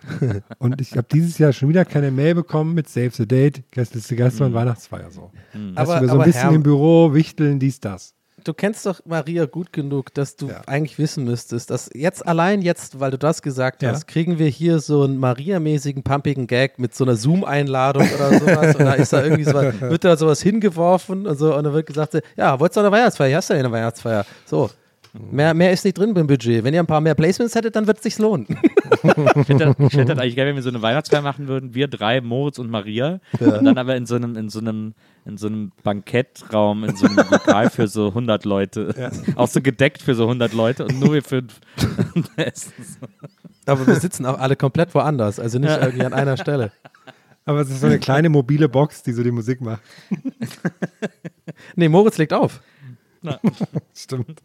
und ich habe dieses Jahr schon wieder keine Mail bekommen mit Save the Date, Gästeliste Geisterbahn, Weihnachtsfeier so. Dass Aber- wir so ein bisschen Herr- im Büro wichteln, dies, das. Du kennst doch Maria gut genug, dass du Ja. eigentlich wissen müsstest, dass jetzt allein jetzt, weil du das gesagt Ja. hast, kriegen wir hier so einen Maria-mäßigen, pumpigen Gag mit so einer Zoom-Einladung oder sowas und da ist da irgendwie sowas, wird da sowas hingeworfen und so und dann wird gesagt, ja, wolltest du eine Weihnachtsfeier? Hier hast du ja eine Weihnachtsfeier. So. Mehr, mehr ist nicht drin beim Budget. Wenn ihr ein paar mehr Placements hättet, dann wird es sich lohnen. ich hätte, ich hätte eigentlich gerne, wenn wir so eine Weihnachtsfeier machen würden, wir drei, Moritz und Maria, und dann aber in so einem, in so einem, in so einem Bankettraum, in so einem Lokal für so 100 Leute. Auch so gedeckt für so 100 Leute und nur wir fünf. Aber wir sitzen auch alle komplett woanders, also nicht irgendwie an einer Stelle. Aber es ist so eine kleine mobile Box, die so die Musik macht. Nee, Moritz legt auf. Stimmt.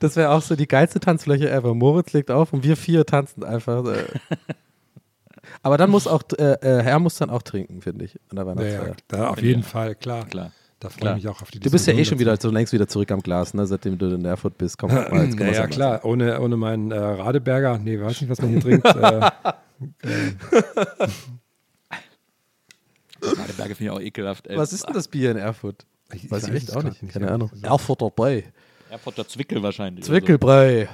Das wäre auch so die geilste Tanzfläche ever. Moritz legt auf und wir vier tanzen einfach. Äh. Aber dann muss auch, äh, äh, Herr muss dann auch trinken, finde ich, an der Ja, Weihnachtsfeier. ja, da auf jeden Fall, klar. Klar. Da freue ich mich auch auf die Du bist ja eh schon wieder so längst wieder zurück am Glas, ne? seitdem du in Erfurt bist. Komm, mal, jetzt Ja, ja, klar. Ohne, ohne meinen äh, Radeberger, nee, weiß nicht, was man hier trinkt. äh, Radeberge finde ich auch ekelhaft. Ey. Was ist denn das Bier in Erfurt? ich, Weiß ich weiß echt es auch nicht. Keine ja. Ahnung. Erfurter Brei. Erfurter Zwickel wahrscheinlich. Zwickelbrei.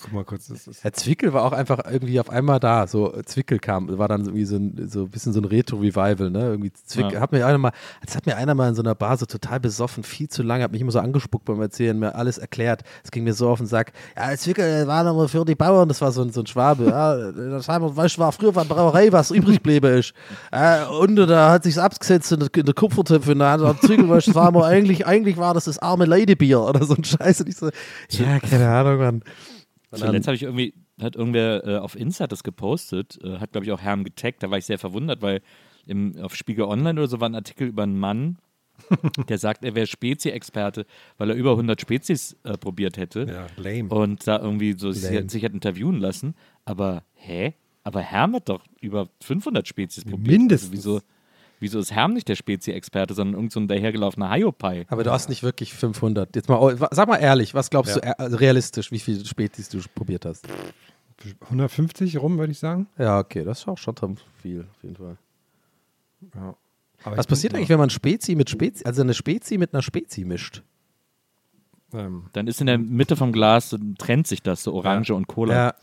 Guck mal kurz, das ist. Herr Zwickel war auch einfach irgendwie auf einmal da. So äh, Zwickel kam, war dann irgendwie so ein, so ein bisschen so ein Retro-Revival, ne? Irgendwie Zwickel. Ja. Hat mir einer mal, das hat mir einer mal in so einer Bar so total besoffen, viel zu lange, hat mich immer so angespuckt beim Erzählen, mir alles erklärt. Es ging mir so auf den Sack. Ja, Zwickel war nochmal für die Bauern, das war so ein, so ein Schwabe. Ja, das haben, weißt, war früher von Brauerei, was übrig bliebe ist. Äh, und da hat sich's abgesetzt in der, in der Kupfertöpfe und da hat er Zwickel, weißt, das war eigentlich, eigentlich war das das arme Leidebier oder so ein Scheiß. Und ich so, ja, keine Ahnung, Mann. Dann- Zuletzt habe ich irgendwie, hat irgendwer äh, auf Insta das gepostet, äh, hat glaube ich auch Herrn getaggt, da war ich sehr verwundert, weil im, auf Spiegel Online oder so war ein Artikel über einen Mann, der sagt, er wäre Spezi-Experte, weil er über 100 Spezies äh, probiert hätte Ja, lame. und da irgendwie so sich, sich hat interviewen lassen. Aber, hä? Aber Herm hat doch über 500 Spezies probiert. Mindestens. Also wieso, wieso ist Herm nicht der Spezi-Experte, sondern irgend so ein dahergelaufener Hiopai? Aber du hast nicht wirklich 500. Jetzt mal, oh, sag mal ehrlich, was glaubst Ja. du äh, also realistisch, wie viele Spätis du probiert hast? 150 rum, würde ich sagen. Ja, okay, das ist auch schon viel, auf jeden Fall. Ja. Aber Was passiert eigentlich, wenn man Spezi mit Spezi, also eine Spezi mit einer Spezi mischt? Ähm, Dann ist in der Mitte vom Glas, trennt sich das, so Orange und Cola. Ja,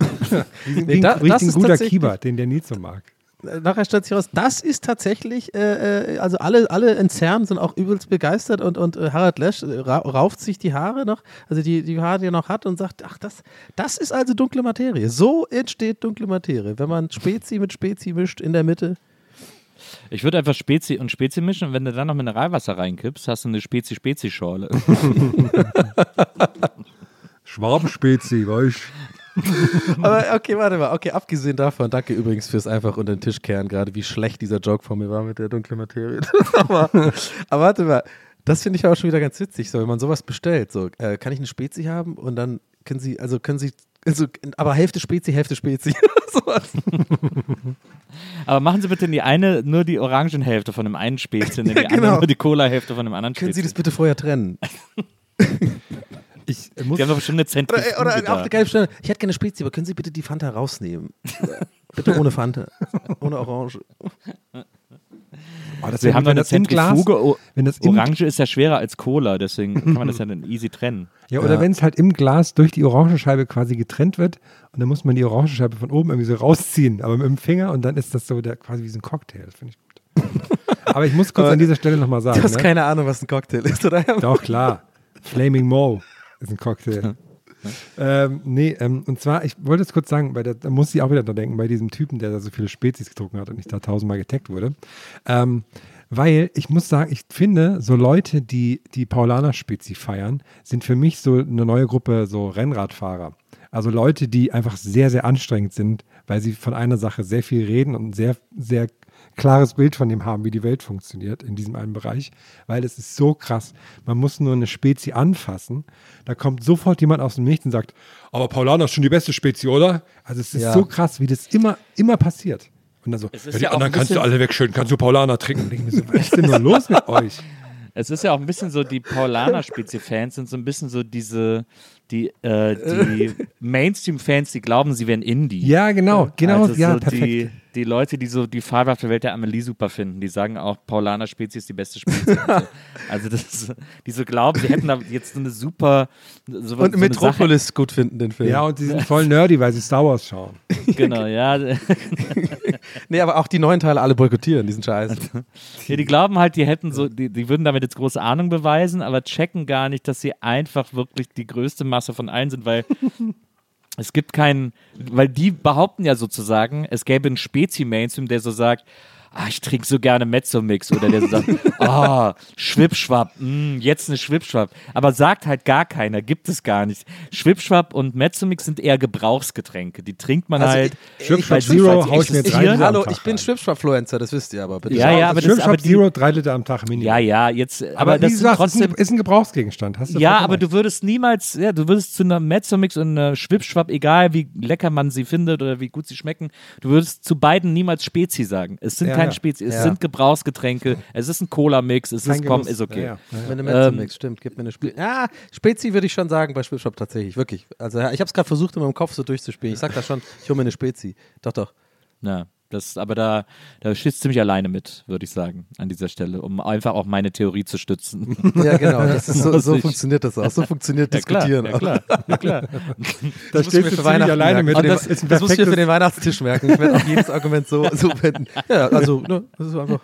Nee, da- ein, das ein ist guter tatsächlich- Kieber, den der nie so mag. Nachher stellt sich raus, das ist tatsächlich, äh, äh, also alle, alle in CERN sind auch übelst begeistert und, und äh, Harald Lesch äh, ra rauft sich die Haare noch, also die, die Haare, die er noch hat und sagt, ach, das, das ist also dunkle Materie. So entsteht dunkle Materie, wenn man Spezi mit Spezi mischt in der Mitte. Ich würde einfach Spezi und Spezi mischen und wenn du dann noch Mineralwasser reinkippst, hast du eine Spezi-Spezi-Schorle. Schwabenspezi, weißt Aber okay, warte mal. Okay, abgesehen davon, danke übrigens fürs einfach unter den Tisch kehren, gerade wie schlecht dieser Joke von mir war mit der dunklen Materie. aber, aber warte mal, das finde ich auch schon wieder ganz witzig, so wenn man sowas bestellt. So, äh, kann ich eine Spezi haben und dann können Sie, also können Sie, also, aber Hälfte Spezi, Hälfte Spezi. Sowas. Aber machen Sie bitte in die eine nur die Orangenhälfte von dem einen Spezi in die Ja, andere genau. nur die Cola-Hälfte von dem anderen können Sie Spezi. das bitte vorher trennen? Ich äh, muss Die haben doch bestimmt eine Oder, Zentrifuge oder auch eine geile Stelle. Ich hätte gerne Spezi, aber können Sie bitte die Fanta rausnehmen? bitte ohne Fanta. Ohne Orange. Oh, das Wir haben doch eine Zentrifuge. O- wenn das Orange ist ja schwerer als Cola, deswegen kann man das ja dann easy trennen. ja, oder Ja. wenn es halt im Glas durch die Orangenscheibe quasi getrennt wird und dann muss man die Orangenscheibe von oben irgendwie so rausziehen, aber mit dem Finger und dann ist das so der, quasi wie so ein Cocktail. Das finde ich gut. aber ich muss kurz an dieser Stelle nochmal sagen. Du hast ne? keine Ahnung, was ein Cocktail ist, oder? Doch, klar. Flaming Mo ist ein Cocktail. ähm, nee, ähm, und zwar, ich wollte es kurz sagen, bei der, da muss ich auch wieder dran denken, bei diesem Typen, der da so viele Spezies getrunken hat und nicht da tausendmal getaggt wurde. Ähm, weil ich muss sagen, ich finde, so Leute, die die Paulaner-Spezi feiern, sind für mich so eine neue Gruppe so Rennradfahrer. Also Leute, die einfach sehr, sehr anstrengend sind, weil sie von einer Sache sehr viel reden und sehr, sehr klares Bild von dem haben, wie die Welt funktioniert in diesem einen Bereich, weil es ist so krass. Man muss nur eine Spezi anfassen, da kommt sofort jemand aus dem Nichts und sagt, aber Paulaner ist schon die beste Spezi, oder? Also es ist Ja. so krass, wie das immer, immer passiert. Und dann so, Es ist ja, die ja anderen kannst du alle wegschütten, kannst du Paulaner trinken. Und so, was ist denn nur los mit euch? Es ist ja auch ein bisschen so, die Paulaner-Spezi-Fans sind so ein bisschen so diese, die, äh, die Mainstream-Fans, die glauben, sie wären Indie. Ja, genau, genau, also ja, so perfekt. Die, die Leute, die so die fabelhafte Welt der Amelie super finden, die sagen auch, Paulaner Spezies ist die beste Spezies. so. Also das ist, die so glauben, sie hätten da jetzt so eine super so, so Und eine Metropolis gut finden, den Film. Ja, und die sind voll nerdy, weil sie Star Wars schauen. Genau, ja. Nee, aber auch die neuen Teile alle boykottieren, diesen Scheiß. ja. Die glauben halt, die hätten so, die, die würden damit jetzt große Ahnung beweisen, aber checken gar nicht, dass sie einfach wirklich die größte Masse von allen sind, weil es gibt keinen, weil die behaupten ja sozusagen, es gäbe einen Spezi-Mainstream, der so sagt, ah, ich trinke so gerne Mezzo-Mix oder der so sagt, oh, Schwipschwapp, mm, jetzt eine Schwipschwapp. Aber sagt halt gar keiner, gibt es gar nicht. Schwipschwapp und Mezzo-Mix sind eher Gebrauchsgetränke. Die trinkt man Also halt. ich- Schwipschwapp Zero hau ich mir drei Liter am Hallo, ich bin rein. Schwipschwapp-Fluencer, das wisst ihr aber. Bitte. Ja, ja, aber das, aber die, Zero, drei Liter am Tag Minimum. ja, ja, jetzt, aber, aber, das gesagt, ist trotzdem, ein, ist ein Gebrauchsgegenstand. Hast du Ja, aber du würdest niemals, ja, du würdest zu einer Mezzo-Mix und einer Schwipschwapp, egal wie lecker man sie findet oder wie gut sie schmecken, du würdest zu beiden niemals Spezi sagen. Es sind Ja, keine ja. Spezi, es Ja. sind Gebrauchsgetränke, es ist ein Cola-Mix, es Kein ist komm, ist okay. Ja, ja. Mit einem Ähm, Mezzo-Mix, stimmt. Gib mir eine Spezi. Ja, Spezi würde ich schon sagen bei Schwipschwapp tatsächlich, wirklich. Also ja, ich habe es gerade versucht, in meinem Kopf so durchzuspielen. Ich sag da schon, ich hole mir eine Spezi. Doch, doch. Ja, das, aber da, da stehst du ziemlich alleine mit, würde ich sagen, an dieser Stelle, um einfach auch meine Theorie zu stützen. Ja, genau. Das ist so, so funktioniert das auch. So funktioniert Ja, klar, Diskutieren ja, auch. klar, ja, klar. Da Das stehst du für ziemlich Weihnachten alleine merken. mit. Und Das das, ist ein das muss ich mir für den Weihnachtstisch merken. Ich werde auch jedes Argument so, so wenden. Ja, also, ne, das ist einfach.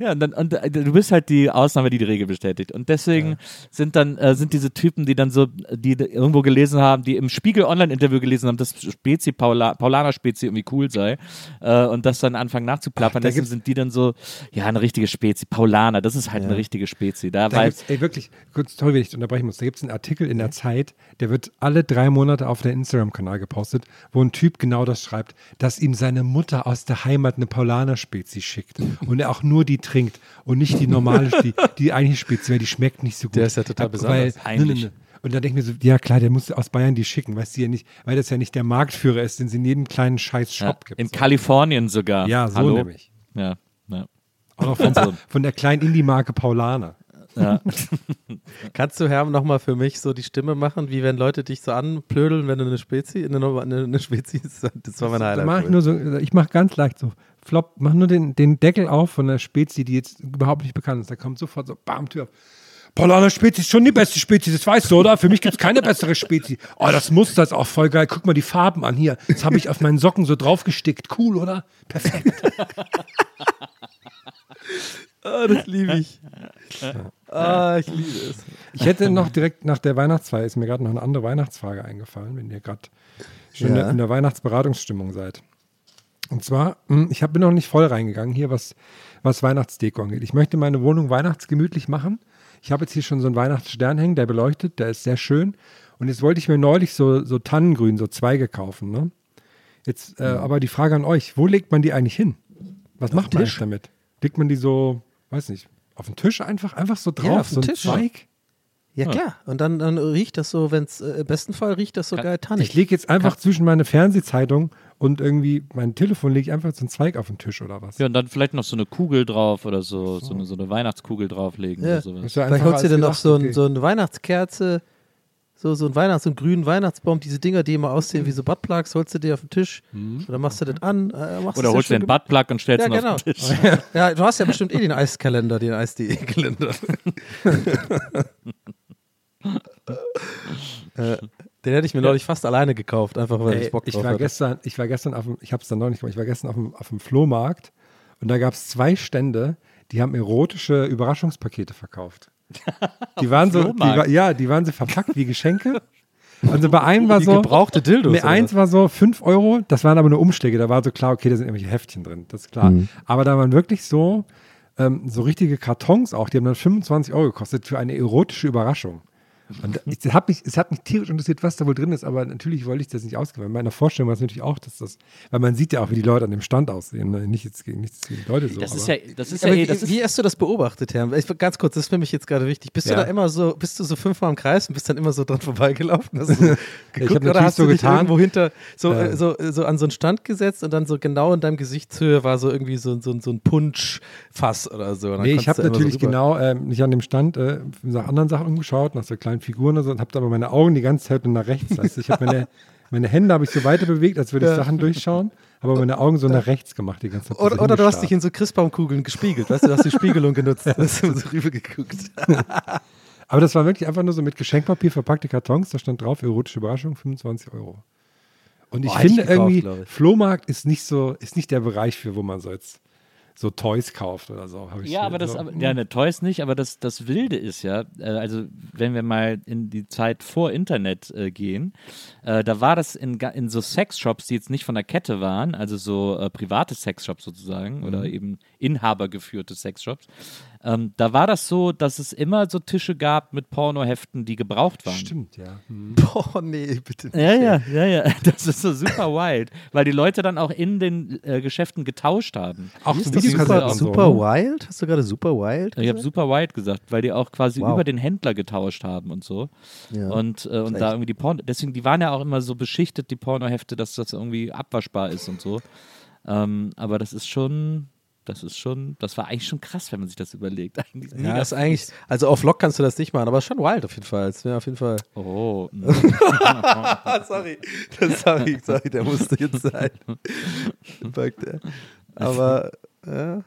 Ja, und, dann, und äh, du bist halt die Ausnahme, die die Regel bestätigt. Und deswegen sind dann äh, sind diese Typen, die dann so, die irgendwo gelesen haben, die im Spiegel Online-Interview gelesen haben, dass Spezi Paula, Paulaner Spezi irgendwie cool sei äh, und das dann anfangen nachzuplappern. da Deswegen sind die dann so, ja, eine richtige Spezi, Paulaner, das ist halt eine richtige Spezi. Da, Da ey, wirklich, kurz, toll, wenn ich dich unterbrechen muss. Da gibt es einen Artikel in der Zeit, der wird alle drei Monate auf der Instagram-Kanal gepostet, wo ein Typ genau das schreibt, dass ihm seine Mutter aus der Heimat eine Paulaner-Spezi schickt und er auch nur die trinkt und nicht die normale, die, die eigentliche Spezi, weil die schmeckt nicht so gut. Der ist ja total besonders. Weil, ne, ne, ne. Und dann denke ich mir so, ja klar, der muss aus Bayern die schicken, weißt du ja nicht, weil das ja nicht der Marktführer ist, den es in jedem kleinen scheiß Shop ja, gibt. in so. Kalifornien sogar. Ja, so Hallo? nämlich. Ja, ja. Auch noch von, von der kleinen Indie-Marke Paulaner. ja. Kannst du, Herm, nochmal für mich so die Stimme machen, wie wenn Leute dich so anplödeln, wenn du eine Spezi, eine, eine, eine Spezi, das war mein Da Highlight. mach ich nur so, ich mache ganz leicht so, flop, mach nur den, den Deckel auf von der Spezi, die jetzt überhaupt nicht bekannt ist. Da kommt sofort so, bam, Tür auf. Paulaner Spezies ist schon die beste Spezies, das weißt du, oder? Für mich gibt es keine bessere Spezies. Oh, das Muster ist auch voll geil. Guck mal die Farben an hier. Das habe ich auf meinen Socken so draufgestickt. Cool, oder? Perfekt. Ah, das liebe ich. Ah, ich liebe es. Ich hätte noch direkt nach der Weihnachtsfeier, ist mir gerade noch eine andere Weihnachtsfrage eingefallen, wenn ihr gerade schon Ja. in der Weihnachtsberatungsstimmung seid. Und zwar, hm, ich bin noch nicht voll reingegangen hier, was, was Weihnachtsdeko angeht. Ich möchte meine Wohnung weihnachtsgemütlich machen. Ich habe jetzt hier schon so einen Weihnachtsstern hängen, der beleuchtet, der ist sehr schön. Und jetzt wollte ich mir neulich so, so Tannengrün, so Zweige kaufen. Ne? Jetzt äh, aber die Frage an euch, wo legt man die eigentlich hin? Was macht man damit? Legt man die so, weiß nicht, auf den Tisch einfach, einfach so drauf, Ja, auf den so ein Tisch. Zweig? Ja, klar. Und dann, dann riecht das so, wenn es äh, im besten Fall riecht das so Kann- geil tannig. Ich lege jetzt einfach zwischen meine Fernsehzeitung und irgendwie mein Telefon lege ich einfach so einen Zweig auf den Tisch oder was? Ja, und dann vielleicht noch so eine Kugel drauf oder so, so eine, so eine Weihnachtskugel drauflegen Ja. oder sowas. Ja Vielleicht holst du dir noch so, ein, okay. so eine Weihnachtskerze, so, so ein Weihnachts-, so einen grünen Weihnachtsbaum, diese Dinger, die immer aussehen wie so Buttplugs, holst du dir auf den Tisch und dann machst du das an. Äh, machst Oder holst du ja den Buttplug und stellst Ja, ihn genau. auf den Tisch. Ja, du hast ja bestimmt eh den Eiskalender, den Eis.de-Kalender. äh, den hätte ich mir neulich fast alleine gekauft, einfach weil Ey, ich Bock ich drauf war hatte. gestern, ich war gestern auf dem, ich habe es dann noch nicht gemacht, ich war gestern auf dem, auf dem Flohmarkt und da gab es zwei Stände, die haben erotische Überraschungspakete verkauft. Die waren so, die war, ja, die waren so verpackt wie Geschenke. Also bei einem war Die so, gebrauchte Dildos. Nee, eins was? war so 5 Euro, das waren aber nur Umschläge, da war so klar, okay, da sind irgendwelche Heftchen drin, das ist klar. Mhm. Aber da waren wirklich so, ähm, so richtige Kartons auch, die haben dann 25 Euro gekostet für eine erotische Überraschung. Und ich hab mich, es hat mich tierisch interessiert, was da wohl drin ist, aber natürlich wollte ich das nicht ausgeben. In meiner Vorstellung war es natürlich auch, dass das, weil man sieht ja auch, wie die Leute an dem Stand aussehen. ne? Nicht jetzt gegen nichts gegen die Leute so. Das ist ja, das ist ja, Aber eh, wie, das ist, wie hast du das beobachtet, Herr? Ich, ganz kurz, das ist für mich jetzt gerade wichtig. Bist Ja. du da immer so, bist du so fünfmal im Kreis und bist dann immer so dran vorbeigelaufen? Hast du geguckt, hab oder natürlich hast so du dich getan. irgendwo hinter so, äh, so, so an so einen Stand gesetzt und dann so genau in deinem Gesichtshöhe war so irgendwie so, so, so ein Punschfass oder so. Nee, ich habe natürlich so genau ähm, nicht an dem Stand äh, nach anderen Sachen umgeschaut, nach so kleinen Figuren und so, und habe aber meine Augen die ganze Zeit nur nach rechts. Du? Ich habe meine, meine Hände habe ich so weiter bewegt, als würde ich. Sachen durchschauen, aber meine Augen so nach rechts gemacht die ganze Zeit. Oder, so oder du hast dich in so Christbaumkugeln gespiegelt, weißt du, du hast die Spiegelung genutzt, hast du so rüber geguckt. Aber das war wirklich einfach nur so mit Geschenkpapier verpackte Kartons, da stand drauf, erotische Überraschung, 25 Euro. Und ich Boah, hätte ich finde gekauft, irgendwie, ich. Flohmarkt ist nicht so, ist nicht der Bereich für, wo man so jetzt so Toys kauft oder so. ja, aber das, so, aber, ja, ne, Toys nicht, aber das, das Wilde ist ja, äh, also wenn wir mal in die Zeit vor Internet äh, gehen, äh, da war das in, in so Sexshops, die jetzt nicht von der Kette waren, also so äh, private Sexshops sozusagen oder eben inhabergeführte Sexshops, ähm, da war das so, dass es immer so Tische gab mit Pornoheften, die gebraucht waren. Stimmt, ja. Hm. Boah, nee, bitte nicht. Ja, ja, ja, ja. Das ist so super wild, weil die Leute dann auch in den äh, Geschäften getauscht haben. Auch so ist das Videokassetten super, so, super ne? wild? Hast du gerade super wild? Ich habe gesagt? super wild gesagt, weil die auch quasi Wow. über den Händler getauscht haben und so. Ja. Und, äh, und da irgendwie die Porno, deswegen, die waren ja auch immer so beschichtet, die Pornohefte, dass das irgendwie abwaschbar ist und so. Ähm, aber das ist schon, das ist schon, das war eigentlich schon krass, wenn man sich das überlegt. Eigentlich Ja, mega ist eigentlich, also auf Lock kannst du das nicht machen, aber schon wild auf jeden Fall. Das wäre auf jeden Fall. Oh, Ah, sorry. sorry, sorry, der musste jetzt sein. Er. Aber, ja.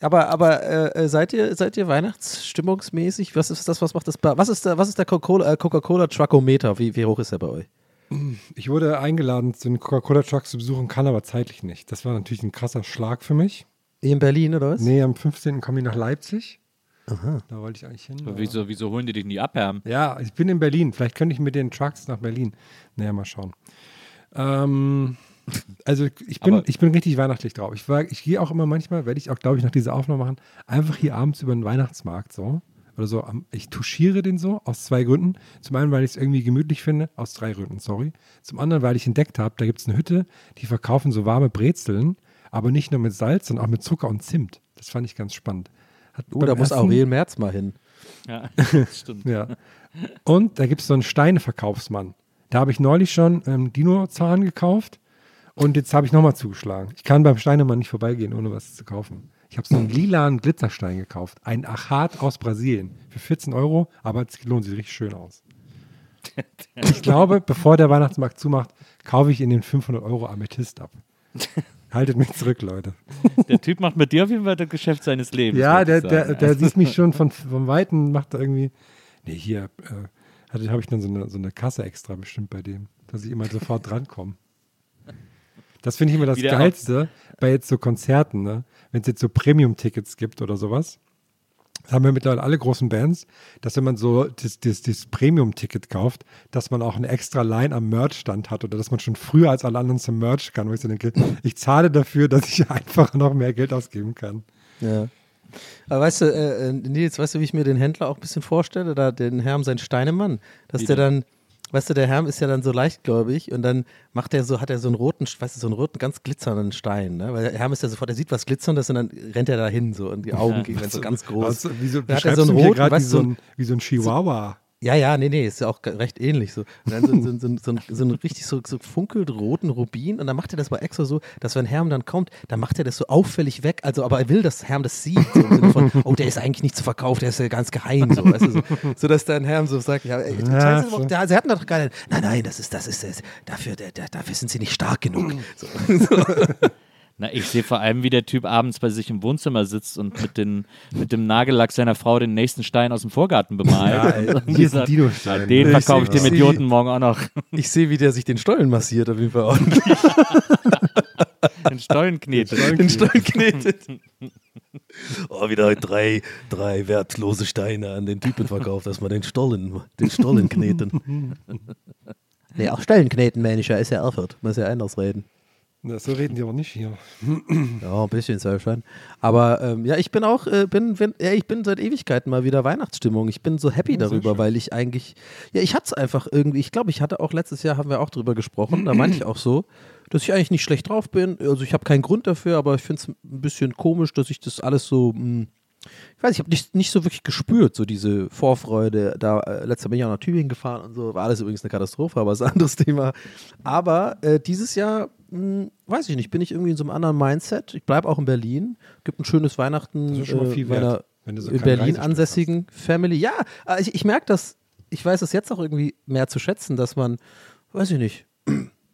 Aber, aber äh, seid ihr, seid ihr Weihnachtsstimmungsmäßig? Was ist das, was macht das? Was ist der, was ist der Coca-Cola äh, Coca-Cola Truckometer? Wie, wie hoch ist er bei euch? Ich wurde eingeladen, den Coca-Cola-Truck zu besuchen, kann aber zeitlich nicht. Das war natürlich ein krasser Schlag für mich. In Berlin oder was? Nee, am 15. komme ich nach Leipzig. Da wollte ich eigentlich hin. aber wieso, wieso holen die dich nie ab, Herr? Ja, ich bin in Berlin. Vielleicht könnte ich mit den Trucks nach Berlin. Naja, mal schauen. Ähm, also ich bin, Aber- ich bin richtig weihnachtlich drauf. Ich, war- ich gehe auch immer manchmal, werde ich auch, glaube ich, nach dieser Aufnahme machen, einfach hier abends über den Weihnachtsmarkt so. Oder so. Ich touchiere den so aus zwei Gründen. Zum einen, weil ich es irgendwie gemütlich finde, aus drei Gründen, sorry. Zum anderen, weil ich entdeckt habe, da gibt es eine Hütte, die verkaufen so warme Brezeln, aber nicht nur mit Salz, sondern auch mit Zucker und Zimt. Das fand ich ganz spannend. Hat Oh, da muss Aurel Merz mal hin. Ja, stimmt. ja. Und da gibt es so einen Steineverkaufsmann. Da habe ich neulich schon ähm, Dino-Zahn gekauft und jetzt habe ich nochmal zugeschlagen. Ich kann beim Steinemann nicht vorbeigehen, ohne was zu kaufen. Ich habe so einen lilanen Glitzerstein gekauft. Ein Achat aus Brasilien. Für 14 Euro, aber es lohnt sich richtig schön aus. Ich glaube, bevor der Weihnachtsmarkt zumacht, kaufe ich in den 500 Euro Amethyst ab. Haltet mich zurück, Leute. Der Typ macht mit dir auf jeden Fall das Geschäft seines Lebens. Ja, der, der, der sieht mich schon von, von Weitem, macht irgendwie. Nee, hier äh, habe ich dann so eine, so eine Kasse extra bestimmt bei dem, dass ich immer sofort drankomme. Das finde ich immer das Geilste bei jetzt so Konzerten, ne? wenn es jetzt so Premium-Tickets gibt oder sowas. Das haben wir mittlerweile alle großen Bands, dass wenn man so das, das, das Premium-Ticket kauft, dass man auch eine extra Line am Merch-Stand hat oder dass man schon früher als alle anderen zum Merch kann, wo ich so denke, ich zahle dafür, dass ich einfach noch mehr Geld ausgeben kann. Ja. Aber weißt du, äh, äh, Nils, weißt du, wie ich mir den Händler auch ein bisschen vorstelle? Da den Herrn, sein Steinemann. Dass Wie der dann, weißt du, der Herr ist ja dann so leichtgläubig und dann macht er so, hat er so einen roten, weißt du, so einen roten, ganz glitzernden Stein, ne? Weil der Herr ist ja sofort, der sieht was Glitzerndes und dann rennt er da hin so und die Augen gehen dann so ganz groß. Also, wie so, Dann hat er so einen roten, wie, weißt so so ein, wie so ein Chihuahua. Ja, ja, nee, nee, ist ja auch recht ähnlich so. Und dann so, so, so, so, so, so einen richtig so, so funkelt roten Rubin und dann macht er das bei extra so, dass wenn Herm dann kommt, dann macht er das so auffällig weg, also aber er will, dass Herm das sieht, so im Sinne von, oh, der ist eigentlich nicht zu verkaufen, der ist ja ganz geheim, so, weißt du, so, so dass dann Herm so sagt, ja, ey, Ja, so. der, sie hatten doch keine, nein, nein, das ist, das ist, das, dafür, der, der, dafür sind sie nicht stark genug. So. Na, ich sehe vor allem, wie der Typ abends bei sich im Wohnzimmer sitzt und mit, den, mit dem Nagellack seiner Frau den nächsten Stein aus dem Vorgarten bemalt. Ja, ey, hier ist ein Dino-Stein. Den Ich verkaufe ich dem seh- Idioten morgen auch noch. Ich sehe, wie der sich den Stollen massiert, auf jeden Fall ordentlich. Den Stollen knetet. den Stollen knetet. Oh, wieder drei, drei wertlose Steine an den Typen verkauft, dass man den Stollen, den Stollen kneten. nee, auch Stollen kneten, meine ich ja, ist ja Erfurt. Muss ja anders reden. Na, so reden die aber nicht hier. Ja, ein bisschen soll schon. Aber ähm, ja, ich bin auch, äh, bin, bin, ja, ich bin seit Ewigkeiten mal wieder Weihnachtsstimmung. Ich bin so happy darüber, weil ich eigentlich, ja, ich hatte es einfach irgendwie, ich glaube, ich hatte auch letztes Jahr, haben wir auch drüber gesprochen, da meinte ich auch so, dass ich eigentlich nicht schlecht drauf bin. Also ich habe keinen Grund dafür, aber ich finde es ein bisschen komisch, dass ich das alles so, mh, ich weiß, ich habe nicht, nicht so wirklich gespürt, so diese Vorfreude. Da äh, letztes Jahr bin ich auch nach Tübingen gefahren und so, war alles übrigens eine Katastrophe, aber ist ein anderes Thema. Aber äh, dieses Jahr, mh, weiß ich nicht, bin ich irgendwie in so einem anderen Mindset. Ich bleibe auch in Berlin, gibt ein schönes Weihnachten äh, meiner so in Berlin ansässigen Family. Ja, äh, ich, ich merke das, ich weiß es jetzt auch irgendwie mehr zu schätzen, dass man, weiß ich nicht,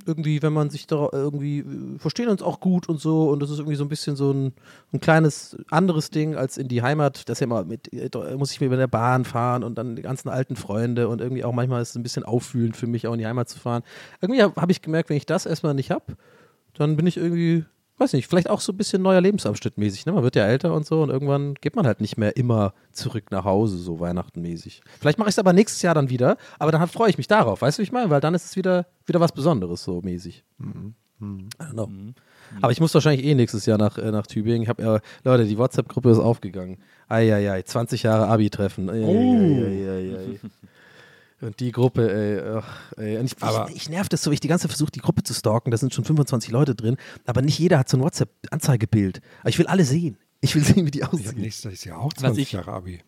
irgendwie, wenn man sich da irgendwie, äh, verstehen uns auch gut und so und das ist irgendwie so ein bisschen so ein, ein kleines anderes Ding als in die Heimat, das ist ja immer mit, äh, muss ich mir mit der Bahn fahren und dann die ganzen alten Freunde und irgendwie auch manchmal ist es ein bisschen auffühlend für mich auch in die Heimat zu fahren. Irgendwie habe hab ich gemerkt, wenn ich das erstmal nicht habe, dann bin ich irgendwie, weiß nicht, vielleicht auch so ein bisschen neuer Lebensabschnitt mäßig. Ne? Man wird ja älter und so und irgendwann geht man halt nicht mehr immer zurück nach Hause, so Weihnachtenmäßig. Vielleicht mache ich es aber nächstes Jahr dann wieder, aber dann freue ich mich darauf, weißt du, wie ich meine? Weil dann ist es wieder, wieder was Besonderes, so mäßig. I don't know. Aber ich muss wahrscheinlich eh nächstes Jahr nach, äh, nach Tübingen. Ich habe ja, Leute, die WhatsApp-Gruppe ist aufgegangen. Eieiei, 20 Jahre Abi-Treffen. Eieiei. Und die Gruppe, ey, ach, ey. Und ich, Aber- ich, ich nerv das so, ich die ganze Zeit versuche, die Gruppe zu stalken. Da sind schon 25 Leute drin, aber nicht jeder hat so ein WhatsApp-Anzeigebild. Aber ich will alle sehen. Ich will sehen, wie die aussehen. nächstes Jahr auch 20 ich- Jahre Abi.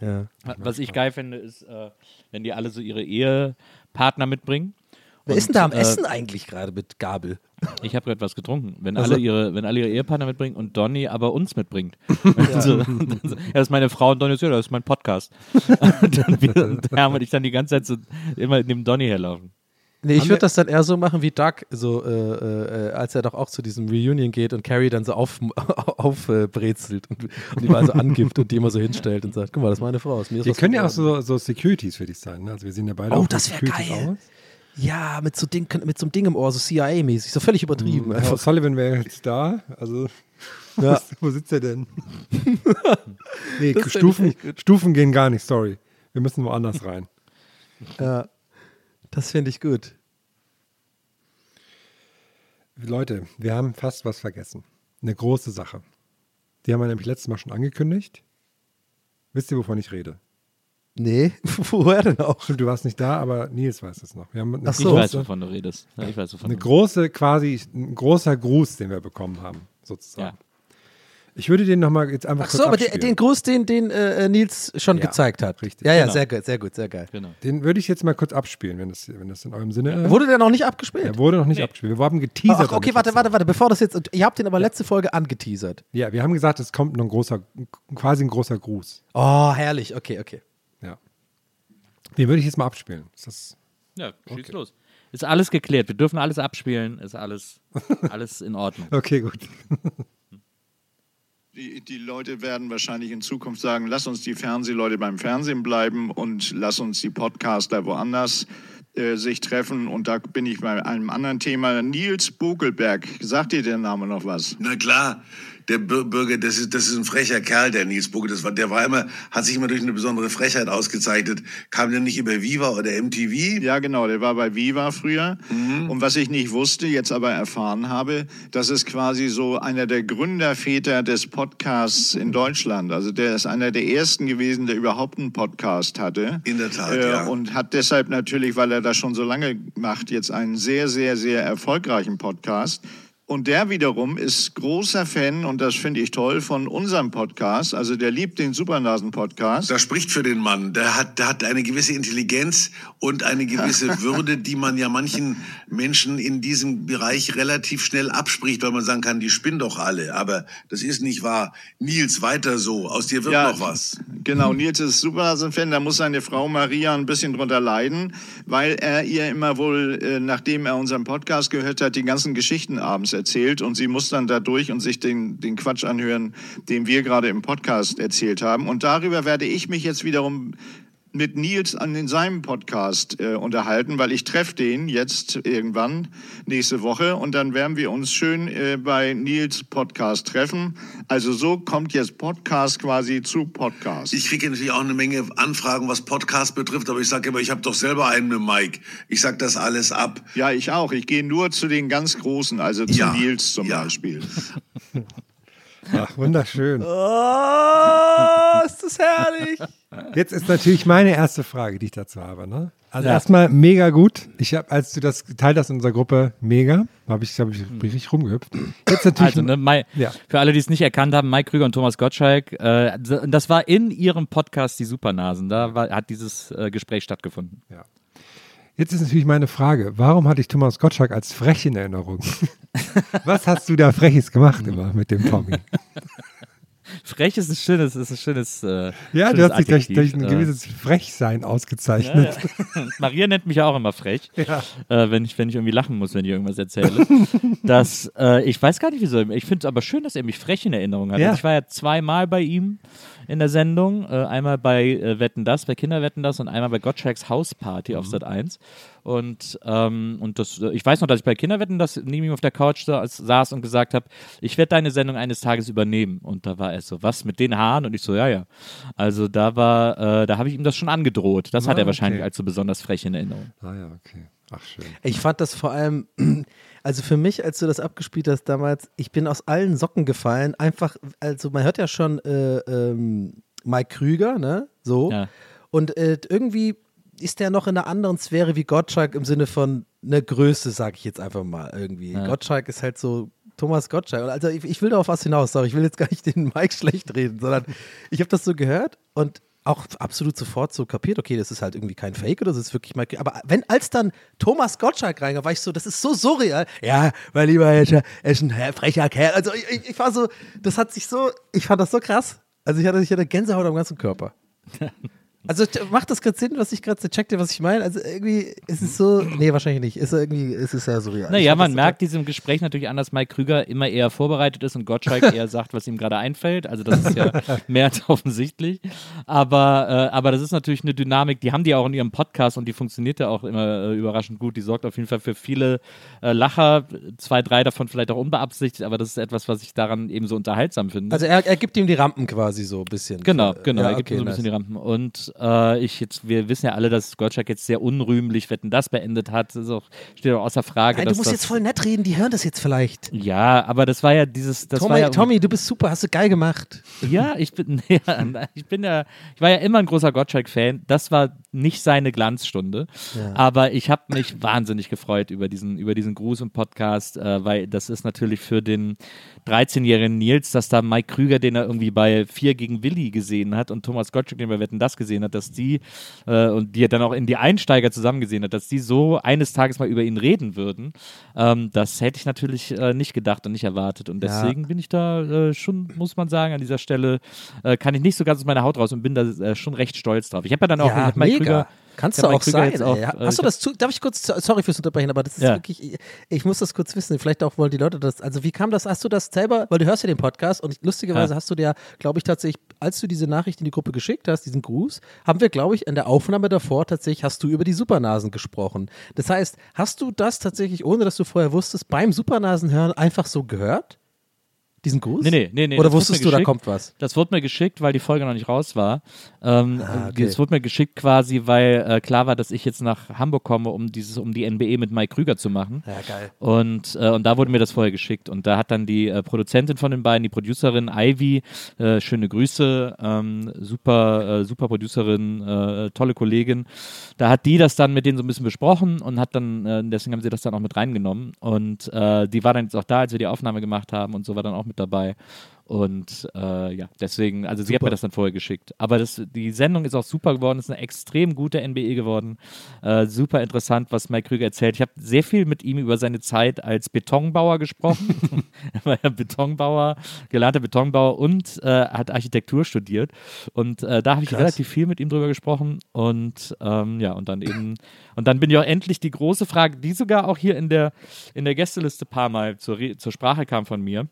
Ja. Was ich geil finde, ist, äh, wenn die alle so ihre Ehepartner mitbringen. Wer ist denn da am äh, Essen eigentlich gerade mit Gabel? Ich habe gerade was getrunken. Wenn Also- alle ihre, wenn alle ihre Ehepartner mitbringen und Donny aber uns mitbringt. Und so, und dann so, ja, das ist meine Frau und Donny ist ja, das ist mein Podcast. und dann wir, und Herm und ich dann die ganze Zeit so immer neben Donny herlaufen. Nee, ich würde das dann eher so machen wie Doug, so, äh, äh, als er doch auch zu diesem Reunion geht und Carrie dann so aufbrezelt auf, auf, äh, und, und die mal so angibt und die immer so hinstellt und sagt, guck mal, das ist meine Frau. Ist mir ist Wir was können ja auch so, so Securities für dich sein. Ne? Also wir sehen ja beide Oh, auch das Securities geil. aus. Ja, mit so, Ding, mit so einem Ding im Ohr, so CIA-mäßig, so völlig übertrieben. Herr Einfach. Sullivan wäre jetzt da. Also, Ja. wo sitzt er denn? nee, Stufen. Stufen gehen gar nicht, sorry. Wir müssen woanders rein. Ja, das finde ich gut. Leute, wir haben fast was vergessen. Eine große Sache. Die haben wir nämlich letztes Mal schon angekündigt. Wisst ihr, wovon ich rede? Nee, woher denn auch? Stimmt, du warst nicht da, aber Nils weiß es noch. Wir haben eine Ach so. Ich weiß, wovon du redest. Ja, ich weiß, wovon eine du große, quasi ein großer Gruß, den wir bekommen haben, sozusagen. Ich würde den nochmal jetzt einfach Ach so, aber den, den Gruß, den, den äh, Nils schon Ja, gezeigt hat. richtig. Ja, ja, Genau. sehr gut, sehr gut, sehr geil. Genau. Den würde ich jetzt mal kurz abspielen, wenn das, wenn das in eurem Sinne ist. Wurde der noch nicht abgespielt? Er wurde noch nicht abgespielt. Wir haben geteasert. Ach, okay, warte, warte, warte, bevor das jetzt, ihr habt den aber letzte Folge angeteasert. Ja, wir haben gesagt, es kommt noch ein großer, quasi ein großer Gruß. Oh, herrlich, okay, okay. Den würde ich jetzt mal abspielen. Ist das Ja, schieß Okay. los. Ist alles geklärt. Wir dürfen alles abspielen. Ist alles, alles in Ordnung. Okay, gut. Die, die Leute werden wahrscheinlich in Zukunft sagen, lass uns die Fernsehleute beim Fernsehen bleiben und lass uns die Podcaster woanders äh, sich treffen. Und da bin ich bei einem anderen Thema. Nils Bogelberg, sagt dir der Name noch was? Na klar, der Bürger, das ist, das ist ein frecher Kerl, der Nils Bucke. Das war, der war immer, hat sich immer durch eine besondere Frechheit ausgezeichnet. Kam der nicht über Viva oder MTV? Ja, genau, der war bei Viva früher. Und was ich nicht wusste, jetzt aber erfahren habe, das ist quasi so einer der Gründerväter des Podcasts in Deutschland. Also der ist einer der ersten gewesen, der überhaupt einen Podcast hatte. In der Tat, Äh, ja. Und hat deshalb natürlich, weil er das schon so lange macht, jetzt einen sehr, sehr, sehr erfolgreichen Podcast. Und der wiederum ist großer Fan, und das finde ich toll, von unserem Podcast. Also der liebt den Supernasen-Podcast. Das spricht für den Mann. Der hat, der hat eine gewisse Intelligenz und eine gewisse Würde, die man ja manchen Menschen in diesem Bereich relativ schnell abspricht, weil man sagen kann, die spinnen doch alle. Aber das ist nicht wahr. Nils, weiter so. Aus dir wird noch was. Genau, Nils ist Supernasen-Fan. Da muss seine Frau Maria ein bisschen drunter leiden, weil er ihr immer wohl, äh, nachdem er unseren Podcast gehört hat, die ganzen Geschichten abends erzählt. Und sie muss dann da durch und sich den, den Quatsch anhören, den wir gerade im Podcast erzählt haben. Und darüber werde ich mich jetzt wiederum mit Nils an in seinem Podcast äh, unterhalten, weil ich treffe den jetzt irgendwann nächste Woche und dann werden wir uns schön äh, bei Nils Podcast treffen. Also so kommt jetzt Podcast quasi zu Podcast. Ich kriege natürlich auch eine Menge Anfragen, was Podcast betrifft, aber ich sage immer, ich habe doch selber einen mit Mike. Ich sag das alles ab. ja, ich auch. Ich gehe nur zu den ganz Großen, also zu Ja, Nils zum ja. Beispiel. Ach, wunderschön. Oh, ist das herrlich. Jetzt ist natürlich meine erste Frage, die ich dazu habe. Ne? Also Ja. erstmal mega gut. Ich habe, als du das geteilt hast in unserer Gruppe, mega, habe ich, hab ich richtig rumgehüpft. Jetzt natürlich. Also, ne, Mai, Ja. für alle, die es nicht erkannt haben, Mike Krüger und Thomas Gottschalk, äh, das war in ihrem Podcast Die Supernasen. Da war, hat dieses äh, Gespräch stattgefunden. Jetzt ist natürlich meine Frage, warum hatte ich Thomas Gottschalk als frech in Erinnerung? Was hast du da Freches gemacht immer mit dem Tommy? Frech ist ein schönes, ist ein schönes. Äh, Ja, du schönes hast dich durch, durch ein Äh, gewisses Frechsein ausgezeichnet. Maria nennt mich ja auch immer frech, äh, wenn, ich, wenn ich irgendwie lachen muss, wenn ich irgendwas erzähle. das, äh, ich weiß gar nicht, wieso. Ich finde es aber schön, dass er mich frech in Erinnerung hat. Ja. Also ich war ja zweimal bei ihm in der Sendung. Äh, einmal bei äh, Wetten Das, bei Kinderwetten Das und einmal bei Gottschalks Hausparty auf Sat 1. Und, ähm, und das, äh, ich weiß noch, dass ich bei Kinderwetten Das neben ihm auf der Couch sa saß und gesagt habe, ich werde deine Sendung eines Tages übernehmen. Und da war er so, was mit den Haaren? Und ich so, ja, ja. Also da war, äh, da habe ich ihm das schon angedroht. Das hat Ah, er wahrscheinlich okay. als so besonders frech in Erinnerung. Ah ja, okay. Ach schön. Ich fand das vor allem, also für mich, als du das abgespielt hast damals, ich bin aus allen Socken gefallen. Einfach, also man hört ja schon äh, ähm, Mike Krüger, ne? So. Ja. Und äh, irgendwie ist der noch in einer anderen Sphäre wie Gottschalk im Sinne von einer Größe, sag ich jetzt einfach mal irgendwie. Ja. Gottschalk ist halt so Thomas Gottschalk. Also ich, ich will da auf was hinaus, sorry, ich will jetzt gar nicht den Mike schlecht reden, sondern ich habe das so gehört und auch absolut sofort so kapiert, okay, das ist halt irgendwie kein Fake oder das ist wirklich Mike. Aber wenn als dann Thomas Gottschalk reinkam, war ich so, das ist so surreal. Ja, mein lieber, er ist, er ist ein frecher Kerl. Also ich, ich, ich war so, das hat sich so, ich fand das so krass. Also ich hatte, ich hatte Gänsehaut am ganzen Körper. Also t- macht das gerade Sinn, was ich gerade checkt ihr, was ich meine? Also irgendwie ist es so, nee, wahrscheinlich nicht. Ist irgendwie, ist es ja surreal. Ich Naja, man merkt diesem Gespräch natürlich an, dass Mike Krüger immer eher vorbereitet ist und Gottschalk eher sagt, was ihm gerade einfällt. Also das ist ja mehr als offensichtlich. Aber, äh, aber das ist natürlich eine Dynamik, die haben die auch in ihrem Podcast und die funktioniert ja auch immer äh, überraschend gut. Die sorgt auf jeden Fall für viele äh, Lacher, zwei, drei davon vielleicht auch unbeabsichtigt, aber das ist etwas, was ich daran eben so unterhaltsam finde. Also er, er gibt ihm die Rampen quasi so ein bisschen. Genau, genau. Ja, er gibt okay, so ein bisschen nice. die Rampen. Und äh, ich jetzt, wir wissen ja alle, dass Gottschalk jetzt sehr unrühmlich Wetten das beendet hat. Das ist auch, steht auch außer Frage. Nein, du musst jetzt voll nett reden, die hören das jetzt vielleicht. Ja, aber das war ja dieses. Das war Tommy, ja, Tommy, du bist super, hast du geil gemacht. Ja, ich bin, ja, ich bin ja, ich war ja immer ein großer Gottschalk-Fan. Das war nicht seine Glanzstunde, aber ich habe mich wahnsinnig gefreut über diesen, über diesen Gruß im Podcast, äh, weil das ist natürlich für den 13-jährigen Nils, dass da Mike Krüger, den er irgendwie bei Vier gegen Willi gesehen hat und Thomas Gottschalk, den bei Wetten das gesehen hat, dass die äh, und die er dann auch in die Einsteiger zusammen gesehen hat, dass die so eines Tages mal über ihn reden würden. Ähm, das hätte ich natürlich äh, nicht gedacht und nicht erwartet und Ja. deswegen bin ich da äh, schon, muss man sagen, an dieser Stelle äh, kann ich nicht so ganz aus meiner Haut raus und bin da äh, schon recht stolz drauf. Ich habe ja dann auch, Ja, Mike Krüger, Kannst du auch sein. jetzt auch, ey. äh, Hast du ich das zu, darf ich kurz, sorry fürs Unterbrechen, aber das ist Ja. wirklich, ich, ich muss das kurz wissen. Vielleicht auch wollen die Leute das, also wie kam das, hast du das selber, weil du hörst ja den Podcast und lustigerweise Ja. hast du dir, glaube ich, tatsächlich, als du diese Nachricht in die Gruppe geschickt hast, diesen Gruß, haben wir, glaube ich, in der Aufnahme davor tatsächlich, hast du über die Supernasen gesprochen. Das heißt, hast du das tatsächlich, ohne dass du vorher wusstest, beim Supernasenhören einfach so gehört? Diesen Gruß? Nee, nee, nee, nee. Oder das wusstest du, da kommt was? Das wurde mir geschickt, weil die Folge noch nicht raus war. Ähm, Ah, äh, okay. Es wurde mir geschickt quasi, weil äh, klar war, dass ich jetzt nach Hamburg komme, um dieses, um die NBE mit Mike Krüger zu machen. Ja, geil. Und, äh, und da wurde mir das vorher geschickt. Und da hat dann die äh, Produzentin von den beiden, die Producerin Ivy, äh, schöne Grüße, ähm, super, äh, super Producerin, tolle Kollegin. Da hat die das dann mit denen so ein bisschen besprochen und hat dann, deswegen haben sie das dann auch mit reingenommen. Und die war dann jetzt auch da, als wir die Aufnahme gemacht haben und so war dann auch mit dabei. Und äh, ja, deswegen, also sie hat mir das dann vorher geschickt. Aber das, die Sendung ist auch super geworden, ist eine extrem gute NBE geworden. Äh, super interessant, was Mike Krüger erzählt. Ich habe sehr viel mit ihm über seine Zeit als Betonbauer gesprochen. er war ja Betonbauer, gelernter Betonbauer und äh, hat Architektur studiert. Und äh, da habe ich Krass. relativ viel mit ihm drüber gesprochen. Und ähm, ja, und dann eben, und dann bin ich auch endlich die große Frage, die sogar auch hier in der, in der Gästeliste paar Mal zur, Re- zur Sprache kam von mir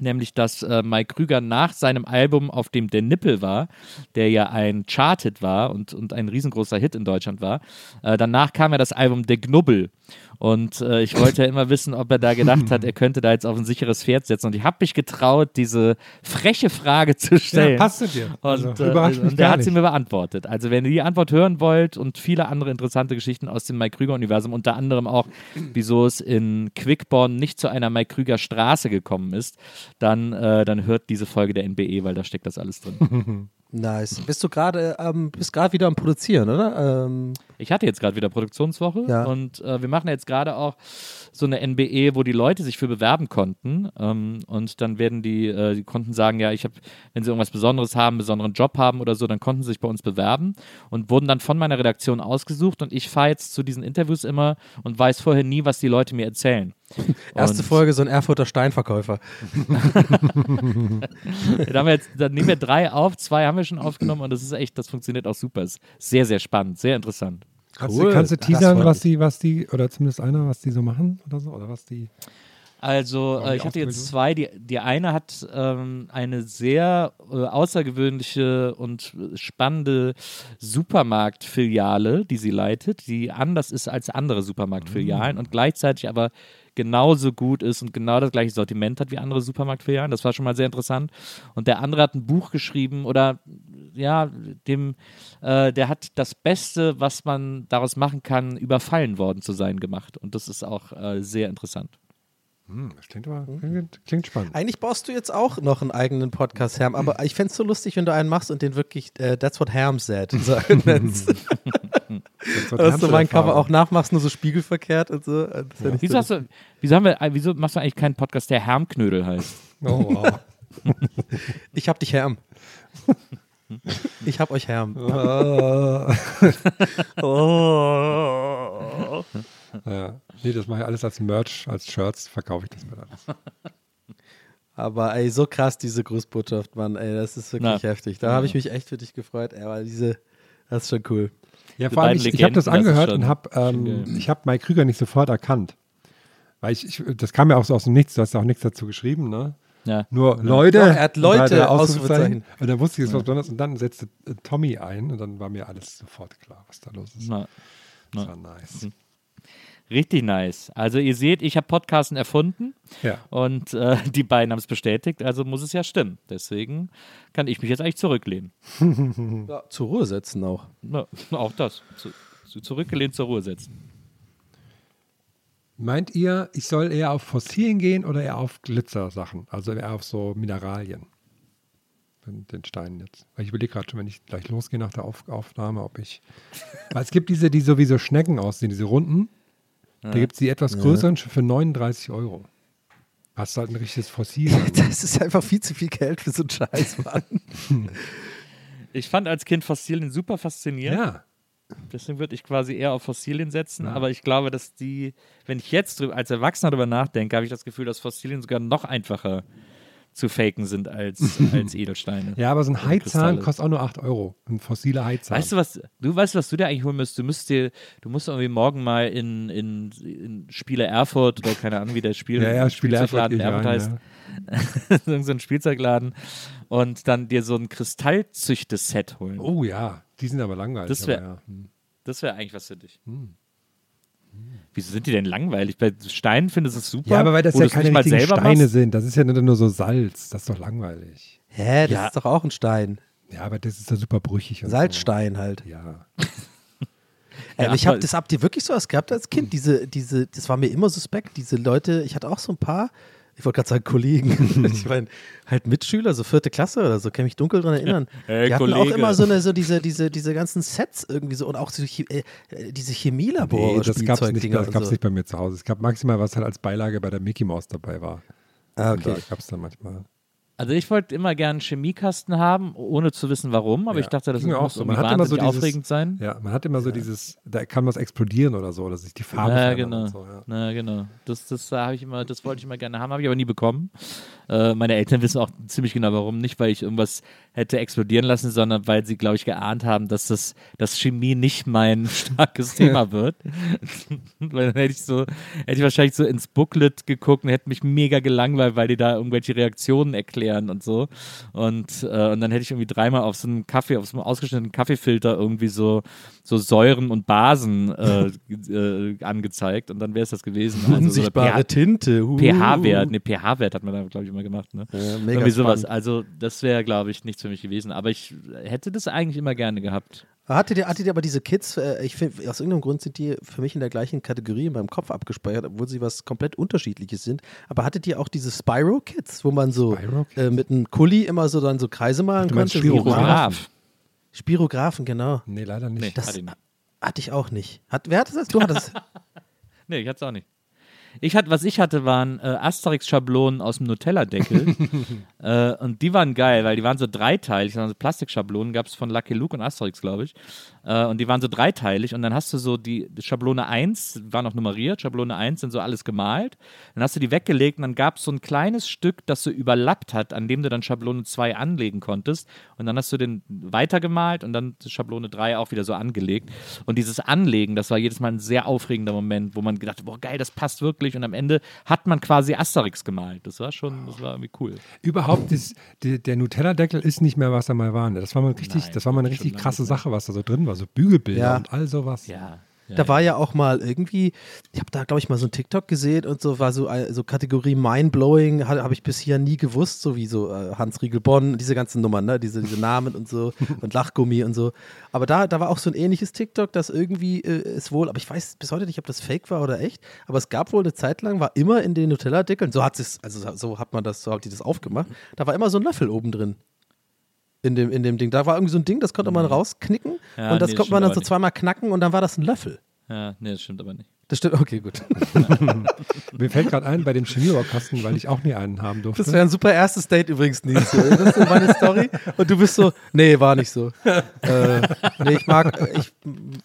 nämlich dass äh, Mike Krüger nach seinem Album, auf dem Der Nippel war, der ja ein Charted war und, und ein riesengroßer Hit in Deutschland war, äh, danach kam ja das Album Der Knubbel. Und äh, ich wollte ja immer wissen, ob er da gedacht hat, er könnte da jetzt auf ein sicheres Pferd setzen. Und ich habe mich getraut, diese freche Frage zu stellen. Ja, passt dir. Also, Und, äh, überrascht mich und der hat sie mir beantwortet. Also wenn ihr die Antwort hören wollt und viele andere interessante Geschichten aus dem Mike Krüger-Universum, unter anderem auch, wieso es in Quickborn nicht zu einer Mike Krüger Straße gekommen ist, dann, äh, dann hört diese Folge der NBE, weil da steckt das alles drin. Nice. Bist du gerade, ähm, bist gerade wieder am Produzieren, oder? Ähm, Ich hatte jetzt gerade wieder Produktionswoche Ja. und äh, wir machen jetzt gerade auch so eine NBE, wo die Leute sich für bewerben konnten. Ähm, und dann werden die, äh, die konnten sagen, ja, ich habe, wenn sie irgendwas Besonderes haben, einen besonderen Job haben oder so, dann konnten sie sich bei uns bewerben und wurden dann von meiner Redaktion ausgesucht. Und ich fahre jetzt zu diesen Interviews immer und weiß vorher nie, was die Leute mir erzählen. Erste Folge, so ein Erfurter Steinverkäufer. Da haben wir jetzt, dann nehmen wir drei auf, zwei haben wir schon aufgenommen und das ist echt, das funktioniert auch super. Ist sehr, sehr spannend, sehr interessant. Kannst, Cool. du, kannst du teasern, was die, was die, oder zumindest einer, was die so machen oder so? Oder was die. Also, äh, ich hatte jetzt zwei. Die, die eine hat ähm, eine sehr äh, außergewöhnliche und spannende Supermarktfiliale, die sie leitet, die anders ist als andere Supermarktfilialen und gleichzeitig aber genauso gut ist und genau das gleiche Sortiment hat wie andere Supermarktfilialen. Das war schon mal sehr interessant. Und der andere hat ein Buch geschrieben oder ja, dem, äh, der hat das Beste, was man daraus machen kann, überfallen worden zu sein, gemacht. Und das ist auch äh, sehr interessant. Hm, das klingt aber klingt, klingt spannend. Eigentlich baust du jetzt auch noch einen eigenen Podcast, Herm, aber ich fände es so lustig, wenn du einen machst und den wirklich äh, That's what Herm said so nennst. Dass du mein Cover auch nachmachst, nur so spiegelverkehrt und so. Das ist ja Wieso, du, wieso, haben wir, äh, wieso machst du eigentlich keinen Podcast, der Hermknödel heißt? Oh, wow. ich hab dich Herm. Ich hab euch Herm. Oh. Ja. Nee, das mache ich alles als Merch, als Shirts verkaufe ich das mir alles. Aber ey, so krass diese Grußbotschaft, Mann, ey, das ist wirklich Na. heftig. Da habe ich mich echt für dich gefreut, ey, weil diese, das ist schon cool. Ja, Die vor allem, ich, ich habe das das angehört schon- und habe, ähm, ich habe Mike Krüger nicht sofort erkannt. Weil ich, ich, das kam ja auch so aus dem Nichts, du hast ja auch nichts dazu geschrieben, ne? Ja. Nur Leute. Doch, er hat Leute, Ausrufezeichen. Und dann wusste ich, es was Besonderes. Und dann setzte äh, Tommy ein und dann war mir alles sofort klar, was da los ist. Na, Das na. war nice. Richtig nice. Also ihr seht, ich habe Podcasten erfunden Ja. und äh, die beiden haben es bestätigt, also muss es ja stimmen. Deswegen kann ich mich jetzt eigentlich zurücklehnen. Ja, zur Ruhe setzen auch. Na, auch das. Zu, zu, zurückgelehnt zur Ruhe setzen. Meint ihr, ich soll eher auf Fossilien gehen oder eher auf Glitzersachen? Also eher auf so Mineralien? Den, Steinen jetzt. Weil ich überlege gerade schon, wenn ich gleich losgehe nach der auf Aufnahme, ob ich. Weil es gibt diese, die so wie so Schnecken aussehen, diese runden. Da gibt es die etwas größeren für 39 Euro. Hast du halt ein richtiges Fossil. Das ist einfach viel zu viel Geld für so einen Scheiß, Mann. Ich fand als Kind Fossilien super faszinierend. ja. Deswegen würde ich quasi eher auf Fossilien setzen. Aber ich glaube, dass die, wenn ich jetzt drüber, als Erwachsener darüber nachdenke, habe ich das Gefühl, dass Fossilien sogar noch einfacher zu faken sind als, als Edelsteine. Ja, aber so ein Kristalle. kostet auch nur 8 Euro. Ein fossiler Haizahn. Weißt du was? Du weißt, was du dir eigentlich holen müsst. Du musst dir, du musst irgendwie morgen mal in, in, in Spiele Erfurt oder keine Ahnung, wie der Spiel, Ja, ja, Spiele Erfurt Erfurt heißt. Irgend so ein Spielzeugladen und dann dir so ein Kristallzüchte-Set holen. Oh ja, die sind aber langweilig. Das wär- aber ja. Hm. Das wäre eigentlich was für dich. Wieso sind die denn langweilig? Bei Steinen findest du es super. ja, aber weil das ja keine richtigen selber Steine machst. sind. Das ist ja nur, nur so Salz. Das ist doch langweilig. Hä, das Ja. ist doch auch ein Stein. Ja, aber das ist ja super brüchig. Und Salzstein halt. So. Ja. Ey, Ja, aber ich habe das habt ihr wirklich so was gehabt als Kind? Diese, diese, das war mir immer suspekt. Diese Leute, ich hatte auch so ein paar, ich wollte gerade sagen Kollegen, ich meine halt Mitschüler, so vierte Klasse oder so, kann mich dunkel dran erinnern. Hey, die hatten auch Kollege. immer so eine, so diese, diese, diese ganzen Sets irgendwie so und auch so äh, äh, diese Chemielabore, Nee, das gab es nicht, Spielzeugdinger das und gab's so. nicht bei mir zu Hause. Es gab maximal, was halt als Beilage bei der Mickey Mouse dabei war. Ah, Und okay. Da gab es dann manchmal. Also ich wollte immer gerne einen Chemiekasten haben, ohne zu wissen warum, aber Ja, ich dachte, das muss auch so. Man hat immer so dieses- aufregend sein. Ja, man hat immer so dieses, da kann was explodieren oder so, oder sich die Farbe Ja, verändern genau. so. Ja. Na, genau. Das, das habe ich immer, das wollte ich immer gerne haben, habe ich aber nie bekommen. Äh, meine Eltern wissen auch ziemlich genau warum. Nicht, weil ich irgendwas hätte explodieren lassen, sondern weil sie, glaube ich, geahnt haben, dass das dass Chemie nicht mein starkes Thema wird. weil dann hätte ich so, hätte ich wahrscheinlich so ins Booklet geguckt und hätte mich mega gelangweilt, weil die da irgendwelche Reaktionen erklären und so. Und, äh, und dann hätte ich irgendwie dreimal auf so einem Kaffee, auf so einem ausgeschnittenen Kaffeefilter irgendwie so, so Säuren und Basen äh, äh, angezeigt und dann wäre es das gewesen. Also so Unsichtbare pH Tinte. uh. pH-Wert, ne, pH-Wert hat man da, glaube ich, immer gemacht, ne? Ja, Irgendwie sowas. spannend. Also, das wäre, glaube ich, nichts für mich gewesen. Aber ich hätte das eigentlich immer gerne gehabt. Hattet ihr, hattet ihr aber diese Kids, äh, ich finde, aus irgendeinem Grund sind die für mich in der gleichen Kategorie in meinem Kopf abgespeichert, obwohl sie was komplett Unterschiedliches sind. Aber hattet ihr auch diese Spyro-Kids, wo man so äh, mit einem Kuli immer so dann so Kreise malen konnte? Spirograph? Spirographen, genau. Nee, leider nicht. Nee, Das hatte ich nicht. hatte auch nicht. Hat, wer hat das? Du hattest. Nee, ich hatte es auch nicht. Ich hatte, was ich hatte, waren äh, Asterix-Schablonen aus dem Nutella-Deckel. äh, und die waren geil, weil die waren so dreiteilig. Das waren so Plastikschablonen, gab es von Lucky Luke und Asterix, glaube ich. Äh, und die waren so dreiteilig. Und dann hast du so die, die Schablone 1, war noch nummeriert, Schablone 1 sind so alles gemalt. Dann hast du die weggelegt und dann gab es so ein kleines Stück, das so überlappt hat, an dem du dann Schablone 2 anlegen konntest. Und dann hast du den weitergemalt und dann Schablone 3 auch wieder so angelegt. Und dieses Anlegen, das war jedes Mal ein sehr aufregender Moment, wo man gedacht hat, boah, geil, das passt wirklich. Und am Ende hat man quasi Asterix gemalt. Das war schon, das war irgendwie cool. Überhaupt, ist, der, der Nutella-Deckel ist nicht mehr, was er mal war. ne? Das war mal richtig, Nein, das war mal eine richtig krasse. Sache, was da so drin war. So Bügelbilder Ja. und all sowas. Ja. Ja Da war ja auch mal irgendwie, ich habe da glaube ich mal so ein TikTok gesehen und so war so, äh, so Kategorie Mindblowing, habe hab ich bisher nie gewusst, so wie so äh, Hans Riegel Bonn, diese ganzen Nummern, ne? diese, diese Namen und so und Lachgummi und so. Aber da, da war auch so ein ähnliches TikTok, das irgendwie äh, ist wohl, aber ich weiß bis heute nicht, ob das fake war oder echt, aber es gab wohl eine Zeit lang, war immer in den Nutella-Deckeln, so hat es, also so hat man das, so hat die das aufgemacht, da war immer so ein Löffel oben drin. In dem, in dem Ding. Da war irgendwie so ein Ding, das konnte man rausknicken Mhm. Ja, und das nee, konnte man dann so nicht. zweimal knacken und dann war das ein Löffel. ja, nee, das stimmt aber nicht. Das stimmt, okay, gut. Mir fällt gerade ein, bei dem Chemiebaukasten, weil ich auch nie einen haben durfte. Das wäre ein super erstes Date übrigens, Nils. So, Das ist so meine Story. Und du bist so, nee, war nicht so. Äh, nee, ich mag, ich,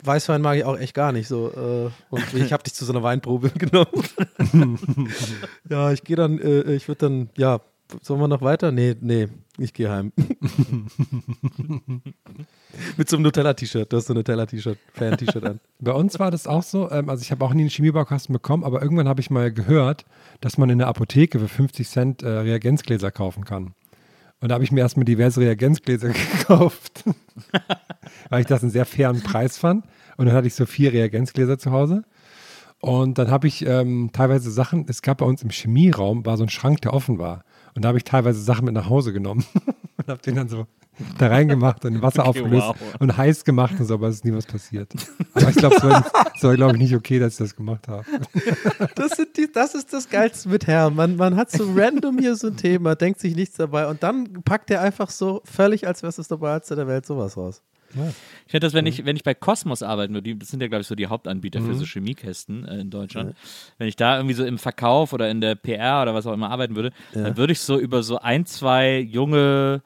Weißwein mag ich auch echt gar nicht so. Äh, und ich habe dich zu so einer Weinprobe genommen. ja, ich gehe dann, äh, ich würde dann, ja, sollen wir noch weiter? Nee, nee, ich gehe heim. Mit so einem Nutella-T-Shirt. Du hast so ein Nutella-T-Shirt, Fan-T-Shirt an. Bei uns war das auch so, ähm, also ich habe auch nie einen Chemiebaukasten bekommen, aber irgendwann habe ich mal gehört, dass man in der Apotheke für 50 Cent äh, Reagenzgläser kaufen kann. Und da habe ich mir erstmal diverse Reagenzgläser gekauft, weil ich das einen sehr fairen Preis fand. Und dann hatte ich so vier Reagenzgläser zu Hause. Und dann habe ich ähm, teilweise Sachen, es gab bei uns im Chemieraum, war so ein Schrank, der offen war. Und da habe ich teilweise Sachen mit nach Hause genommen und habe den dann so da reingemacht und Wasser Okay, aufgelöst wow. und heiß gemacht und so, aber es ist nie was passiert. Aber ich glaube, es war, war glaube ich, nicht okay, dass ich das gemacht habe. Das, sind die, das ist das Geilste mit Herrn. Man, man hat so random hier so ein Thema, denkt sich nichts dabei und dann packt er einfach so völlig, als wäre es das Normalste der Welt, sowas raus. Ich hätte das, wenn Mhm. ich, wenn ich bei Cosmos arbeiten würde, das sind ja, glaube ich, so die Hauptanbieter für so Chemiekästen äh, in Deutschland. Wenn ich da irgendwie so im Verkauf oder in der PR oder was auch immer arbeiten würde, dann würde ich so über so ein, zwei junge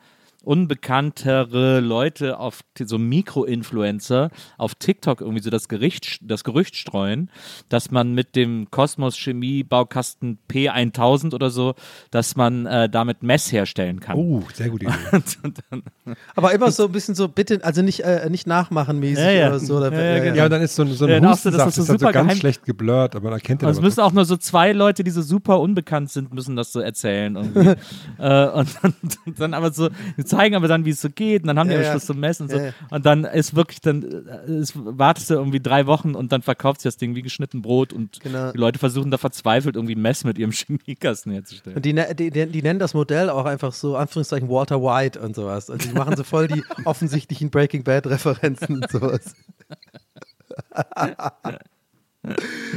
unbekanntere Leute auf so Mikro-Influencer auf TikTok irgendwie so das, Gericht, das Gerücht streuen, dass man mit dem Kosmos Chemie Baukasten P1000 oder so, dass man äh, damit Mess herstellen kann. Oh, sehr gute Idee. Und Aber immer so ein bisschen so, bitte, also nicht, äh, nicht nachmachen mäßig Ja, ja. oder so. Oder, Ja, ja, genau. Ja, und dann ist so, ein- so ein Ja, du das Hustensaft, ist so ist dann so ganz geheim- schlecht geblurrt, aber man erkennt den Und es aber müssen auch nur so zwei Leute, die so super unbekannt sind, müssen das so erzählen. Äh, und, dann, dann aber so, die zeigen aber dann, wie es so geht. Und dann haben die Ja, am ja. Schluss so Messen und so. Und dann ist wirklich, dann äh, ist, wartest du irgendwie drei Wochen und dann verkauft sich das Ding wie geschnitten Brot und Genau. die Leute versuchen da verzweifelt irgendwie Mess mit ihrem Chemiekasten herzustellen. Und die, ne- die, die, die nennen das Modell auch einfach so, Anführungszeichen, Walter White und sowas. Also die machen so voll die offensichtlichen Breaking Bad-Referenzen und sowas.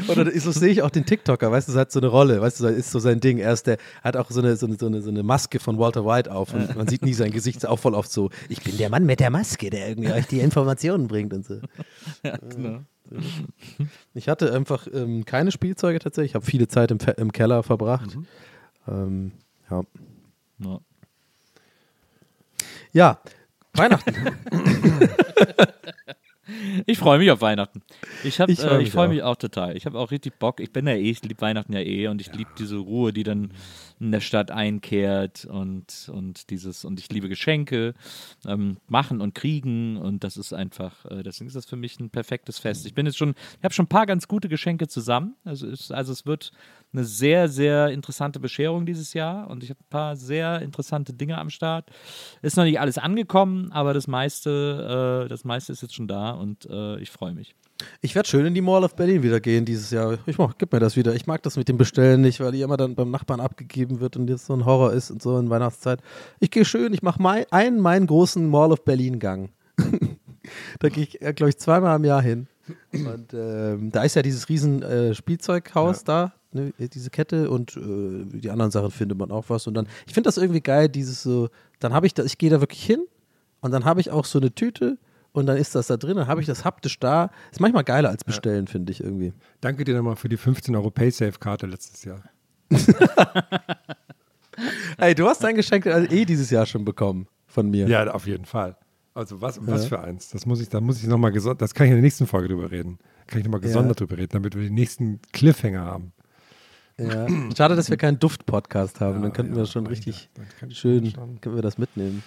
Oder so sehe ich auch den TikToker, weißt du, das hat so eine Rolle, weißt du, ist so sein Ding. Er ist der, hat auch so eine, so eine, so eine, so eine Maske von Walter White auf und man sieht nie sein Gesicht, ist auch voll oft so, ich bin der Mann mit der Maske, der irgendwie euch die Informationen bringt und so. genau. Ich hatte einfach ähm, keine Spielzeuge tatsächlich, ich habe viele Zeit im, Fe- im Keller verbracht. Ähm, ja. Ja. ja, Weihnachten. Ich freue mich auf Weihnachten. Ich, hab, Ich ich, freu äh, mich ich freue auch. mich auch total. Ich habe auch richtig Bock. Ich bin ja eh, ich liebe Weihnachten ja eh und ich liebe diese Ruhe, die dann in der Stadt einkehrt und, und dieses, und ich liebe Geschenke ähm, machen und kriegen und das ist einfach, äh, deswegen ist das für mich ein perfektes Fest. Ich bin jetzt schon, ich habe schon ein paar ganz gute Geschenke zusammen. Also, es, also es wird eine sehr, sehr interessante Bescherung dieses Jahr und ich habe ein paar sehr interessante Dinge am Start. Ist noch nicht alles angekommen, aber das meiste, äh, das meiste ist jetzt schon da und äh, ich freue mich. Ich werde schön in die Mall of Berlin wieder gehen dieses Jahr. Ich mach, gib mir das wieder. Ich mag das mit dem Bestellen nicht, weil die immer dann beim Nachbarn abgegeben wird und jetzt so ein Horror ist und so in Weihnachtszeit. Ich gehe schön, ich mache mein, einen meinen großen Mall of Berlin Gang. da gehe ich, äh, glaube ich, zweimal im Jahr hin. Und ähm, da ist ja dieses riesen äh, Spielzeughaus da, ne, diese Kette und äh, die anderen Sachen findet man auch was. Und dann, ich finde das irgendwie geil, dieses so, dann habe ich das, ich gehe da wirklich hin und dann habe ich auch so eine Tüte und dann ist das da drin, dann habe ich das haptisch da. Ist manchmal geiler als bestellen, finde ich irgendwie. Danke dir nochmal für die 15 Euro Paysafe-Karte letztes Jahr. Ey, du hast dein Geschenk also eh dieses Jahr schon bekommen von mir. Ja, auf jeden Fall. Also was, was für eins? Das muss ich, da muss ich nochmal gesondert, das kann ich in der nächsten Folge drüber reden. Kann ich nochmal gesondert drüber reden, damit wir den nächsten Cliffhanger haben. Ja. Schade, dass wir keinen Duft-Podcast haben. Ja, dann könnten ja, wir schon richtig schön, können wir das mitnehmen.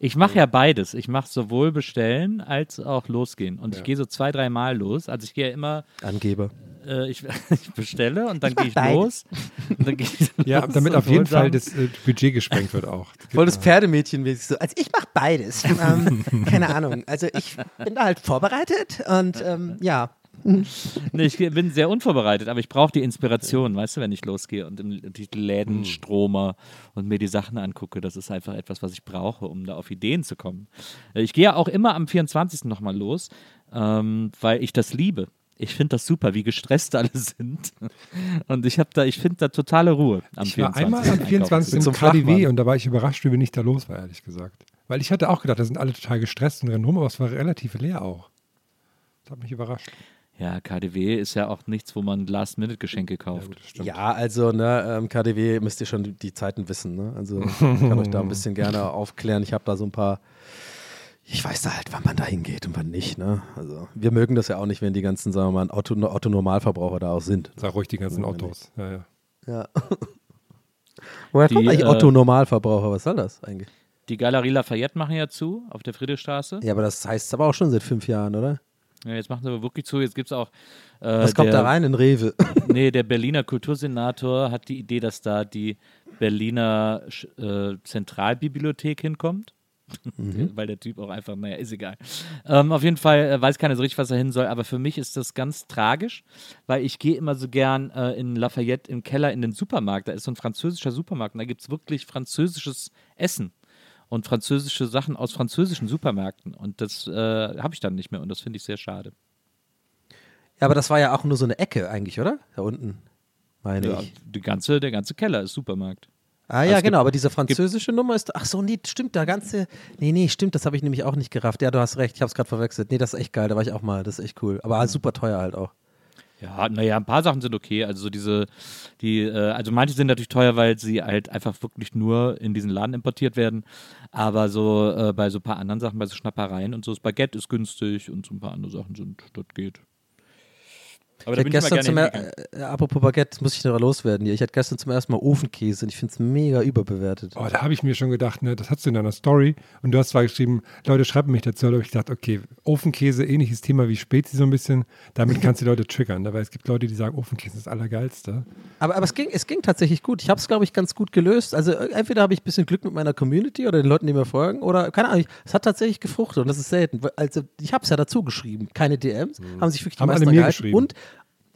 Ich mache ja beides. Ich mache sowohl bestellen als auch losgehen. Und ich Ja. gehe so zwei, drei Mal los. Also ich gehe ja immer, Angeber. äh, ich, ich bestelle und dann gehe ich beides. los. Und dann gehe ich Ja, los damit auf jeden Fall dann- das äh, Budget gesprengt wird auch. Voll das Pferdemädchen mäßig so. Also ich mache beides. ähm, keine Ahnung. Also ich bin da halt vorbereitet und ähm, ja. Nee, ich bin sehr unvorbereitet, aber ich brauche die Inspiration, weißt du, wenn ich losgehe und in die Läden strome und mir die Sachen angucke. Das ist einfach etwas, was ich brauche, um da auf Ideen zu kommen. Äh, Ich gehe ja auch immer am 24. nochmal los, ähm, weil ich das liebe. Ich finde das super, wie gestresst alle sind. Und ich habe da, ich finde da totale Ruhe am Ich war 24. einmal am 24. Mit so im. KDW und da war ich überrascht, wie wenig da los war, ehrlich gesagt. Weil ich hatte auch gedacht, da sind alle total gestresst und rennen rum, aber es war relativ leer auch. Das hat mich überrascht. Ja, KDW ist ja auch nichts, wo man Last-Minute-Geschenke kauft. stimmt. Ja, also, ne, ähm, KDW müsst ihr schon die, die Zeiten wissen, ne? Also ich kann euch da ein bisschen gerne aufklären. Ich habe da so ein paar. Ich weiß da halt, wann man da hingeht und wann nicht, ne? Also wir mögen das ja auch nicht, wenn die ganzen, sagen wir mal, Otto- Otto-Normalverbraucher da auch sind. Sag ruhig die ganzen Ja, Autos. Ja, ja. Ja. Woher Die, kommt eigentlich äh, Otto-Normalverbraucher? Was soll das eigentlich? Die Galerie Lafayette machen ja zu auf der Friedrichstraße. Ja, aber das heißt aber auch schon seit fünf Jahren, oder? Ja, jetzt machen sie aber wirklich zu. Jetzt gibt es auch. Äh, Was kommt der, da rein in Rewe? Nee, der Berliner Kultursenator hat die Idee, dass da die Berliner äh, Zentralbibliothek hinkommt. Weil der Typ auch einfach, naja, ist egal. Ähm, auf jeden Fall äh, weiß keiner so richtig, was er hin soll, aber für mich ist das ganz tragisch, weil ich gehe immer so gern äh, in Lafayette im Keller in den Supermarkt. Da ist so ein französischer Supermarkt und da gibt es wirklich französisches Essen und französische Sachen aus französischen Supermärkten. Und das äh, habe ich dann nicht mehr und das finde ich sehr schade. Ja, aber das war ja auch nur so eine Ecke eigentlich, oder? Da unten, meine Ja, ich. die ganze, der ganze Keller ist Supermarkt. Ah ja, gibt- genau, aber diese französische Nummer ist. Ach so, nee, stimmt, der ganze. Nee, nee, stimmt, das habe ich nämlich auch nicht gerafft. Ja, du hast recht, ich habe es gerade verwechselt. Nee, das ist echt geil, da war ich auch mal, das ist echt cool. Aber super teuer halt auch. Ja, naja, ein paar Sachen sind okay. Also so diese, die, äh, also manche sind natürlich teuer, weil sie halt einfach wirklich nur in diesen Laden importiert werden. Aber so äh, bei so ein paar anderen Sachen, bei so Schnappereien und so, das Baguette ist günstig und so ein paar andere Sachen sind, das geht. Aber da Ich bin hatte ich mal gestern gerne zum er äh, apropos Baguette, muss ich noch loswerden hier. Ich hatte gestern zum ersten Mal Ofenkäse und ich finde es mega überbewertet. Oh, da habe ich mir schon gedacht, ne, das hast du in deiner Story und du hast zwar geschrieben, Leute, schreibt mich dazu, da habe ich gedacht, okay, Ofenkäse, ähnliches Thema wie Spezi so ein bisschen, damit kannst du die Leute triggern, ne, weil es gibt Leute, die sagen, Ofenkäse ist das Allergeilste. Aber, aber es, ging, es ging tatsächlich gut. Ich habe es, glaube ich, ganz gut gelöst. Also äh, entweder habe ich ein bisschen Glück mit meiner Community oder den Leuten, die mir folgen, oder keine Ahnung, es hat tatsächlich gefruchtet und das ist selten. Also ich habe es ja dazu geschrieben, keine DMs, haben sich wirklich die Haben alle meisten mir gehalten. geschrieben. Und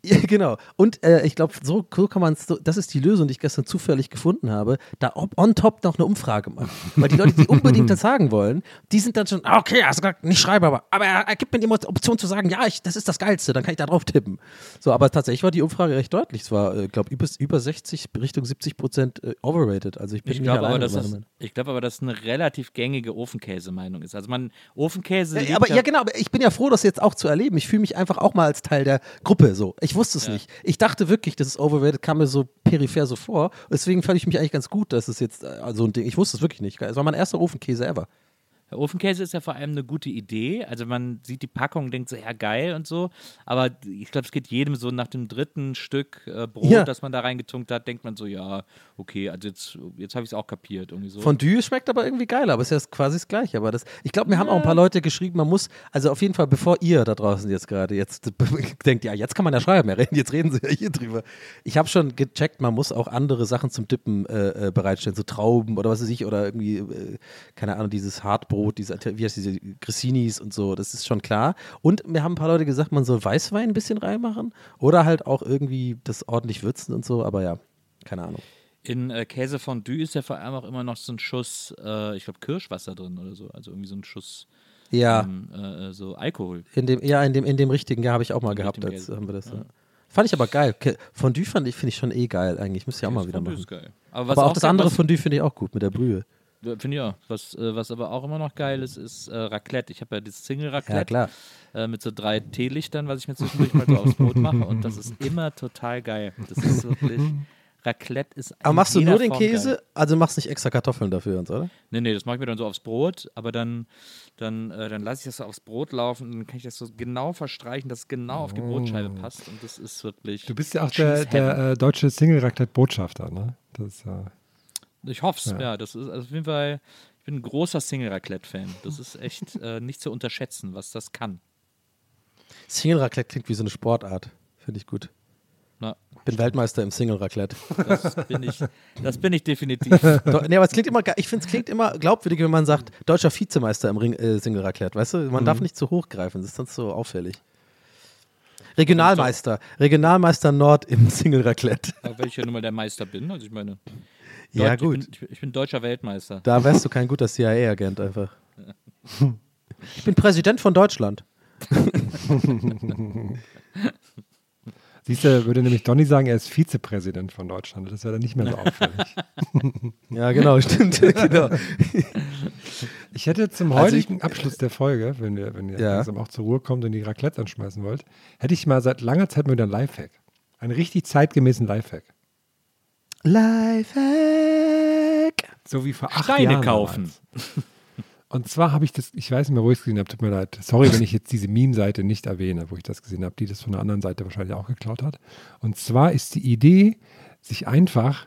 ja, genau. Und äh, ich glaube, so, so kann man es, so, das ist die Lösung, die ich gestern zufällig gefunden habe, da ob, on top noch eine Umfrage machen. Weil die Leute, die unbedingt das sagen wollen, die sind dann schon, ah, okay, also nicht schreibe, aber, aber er, er gibt mir die Option zu sagen, ja, ich, das ist das Geilste, dann kann ich da drauf tippen. So, aber tatsächlich war die Umfrage recht deutlich. Es war, äh, glaube über, über 60, Richtung 70 Prozent äh, overrated. Also ich bin Ich nicht glaube aber, dass das, ich glaube aber, dass es eine relativ gängige Ofenkäse-Meinung ist. Also man, Ofenkäse. Ja, aber ja, genau, aber ich bin ja froh, das jetzt auch zu erleben. Ich fühle mich einfach auch mal als Teil der Gruppe so. Ich wusste es Ja. nicht. Ich dachte wirklich, das ist overrated, kam mir so peripher so vor. Deswegen fand ich mich eigentlich ganz gut, dass es jetzt äh, so ein Ding. Ich wusste es wirklich nicht. Es war mein erster Ofenkäse ever. Ofenkäse ist ja vor allem eine gute Idee. Also man sieht die Packung und denkt so, ja geil und so. Aber ich glaube, es geht jedem so nach dem dritten Stück äh, Brot, Ja. das man da reingetunkt hat, denkt man so, ja, okay, also jetzt, jetzt habe ich es auch kapiert. Irgendwie so. Fondue schmeckt aber irgendwie geil, aber es ist ja quasi das Gleiche. Aber das, ich glaube, mir haben auch ein paar Leute geschrieben, man muss, also auf jeden Fall, bevor ihr da draußen jetzt gerade jetzt denkt, ja, jetzt kann man ja schreiben, ja, reden- jetzt reden sie ja hier drüber. Ich habe schon gecheckt, man muss auch andere Sachen zum Dippen äh, äh, bereitstellen, so Trauben oder was weiß ich, oder irgendwie, äh, keine Ahnung, dieses Hartbrot, diese, wie heißt diese Grisinis und so, das ist schon klar. Und mir haben ein paar Leute gesagt, man soll Weißwein ein bisschen reinmachen oder halt auch irgendwie das ordentlich würzen und so, aber ja, keine Ahnung. In äh, Käsefondue ist ja vor allem auch immer noch so ein Schuss, äh, ich glaube, Kirschwasser drin oder so. Also irgendwie so ein Schuss Ja. ähm, äh, so Alkohol. In dem, ja, in dem, in dem richtigen, ja, habe ich auch mal In gehabt, als haben wir das. Ja. Fand ich aber geil. Fondue fand ich, finde ich schon eh geil eigentlich. Müsste ich auch mal wieder Fondue machen. ist geil. Aber, Aber auch das geil- andere Fondue finde ich auch gut mit der Brühe. Ja, Finde ich auch. Was, äh, was aber auch immer noch geil ist, ist äh, Raclette. Ich habe ja das Single-Raclette Ja, klar. äh, mit so drei Teelichtern, was ich mir zwischendurch mal so aufs Brot mache. Und das ist immer total geil. Das ist wirklich. Raclette ist Aber machst du nur den Form Käse? Geil. Also machst nicht extra Kartoffeln dafür und so, oder? Nee, nee, das mache ich mir dann so aufs Brot, aber dann, dann, äh, dann lasse ich das so aufs Brot laufen und dann kann ich das so genau verstreichen, dass es genau auf die Brotscheibe passt. Und das ist wirklich. Du bist ja auch der, der äh, deutsche Single-Raclette-Botschafter, ne? Das ist ja. Ich hoffe es, Ja. ja. Das ist also auf jeden Fall, ich bin ein großer Single-Raclette-Fan. Das ist echt äh, nicht zu unterschätzen, was das kann. Single Raclette klingt wie so eine Sportart. Finde ich gut. Na, Bin Weltmeister im Single Raclette. das bin ich, das bin ich definitiv. Nee, aber es klingt immer, ich finde, es klingt immer glaubwürdig, wenn man sagt, deutscher Vizemeister im Ring, äh, Single Raclette. Weißt du, man darf nicht zu hoch greifen, das ist sonst so auffällig. Regionalmeister. Regionalmeister Nord im Single Raclette. Aber weil ich ja nun mal der Meister bin, also ich meine. Ja, Deut- gut. Ich bin, ich bin deutscher Weltmeister. Da wärst du kein guter CIA-Agent einfach. Ich bin Präsident von Deutschland. Siehst du, würde nämlich Donny sagen, er ist Vizepräsident von Deutschland. Das wäre dann nicht mehr so auffällig. Ja, genau, stimmt. genau. Ich hätte zum Also ich- heutigen Abschluss der Folge, wenn ihr, wenn ihr Ja. langsam auch zur Ruhe kommt und die Raclette anschmeißen wollt, hätte ich mal seit langer Zeit mal wieder einen Lifehack. Einen richtig zeitgemäßen Lifehack. Lifehack. So wie vor acht Steine Jahren kaufen. damals. Und zwar habe ich das, ich weiß nicht mehr, wo ich es gesehen habe, tut mir leid. Sorry, wenn ich jetzt diese Meme-Seite nicht erwähne, wo ich das gesehen habe, die das von einer anderen Seite wahrscheinlich auch geklaut hat. Und zwar ist die Idee, sich einfach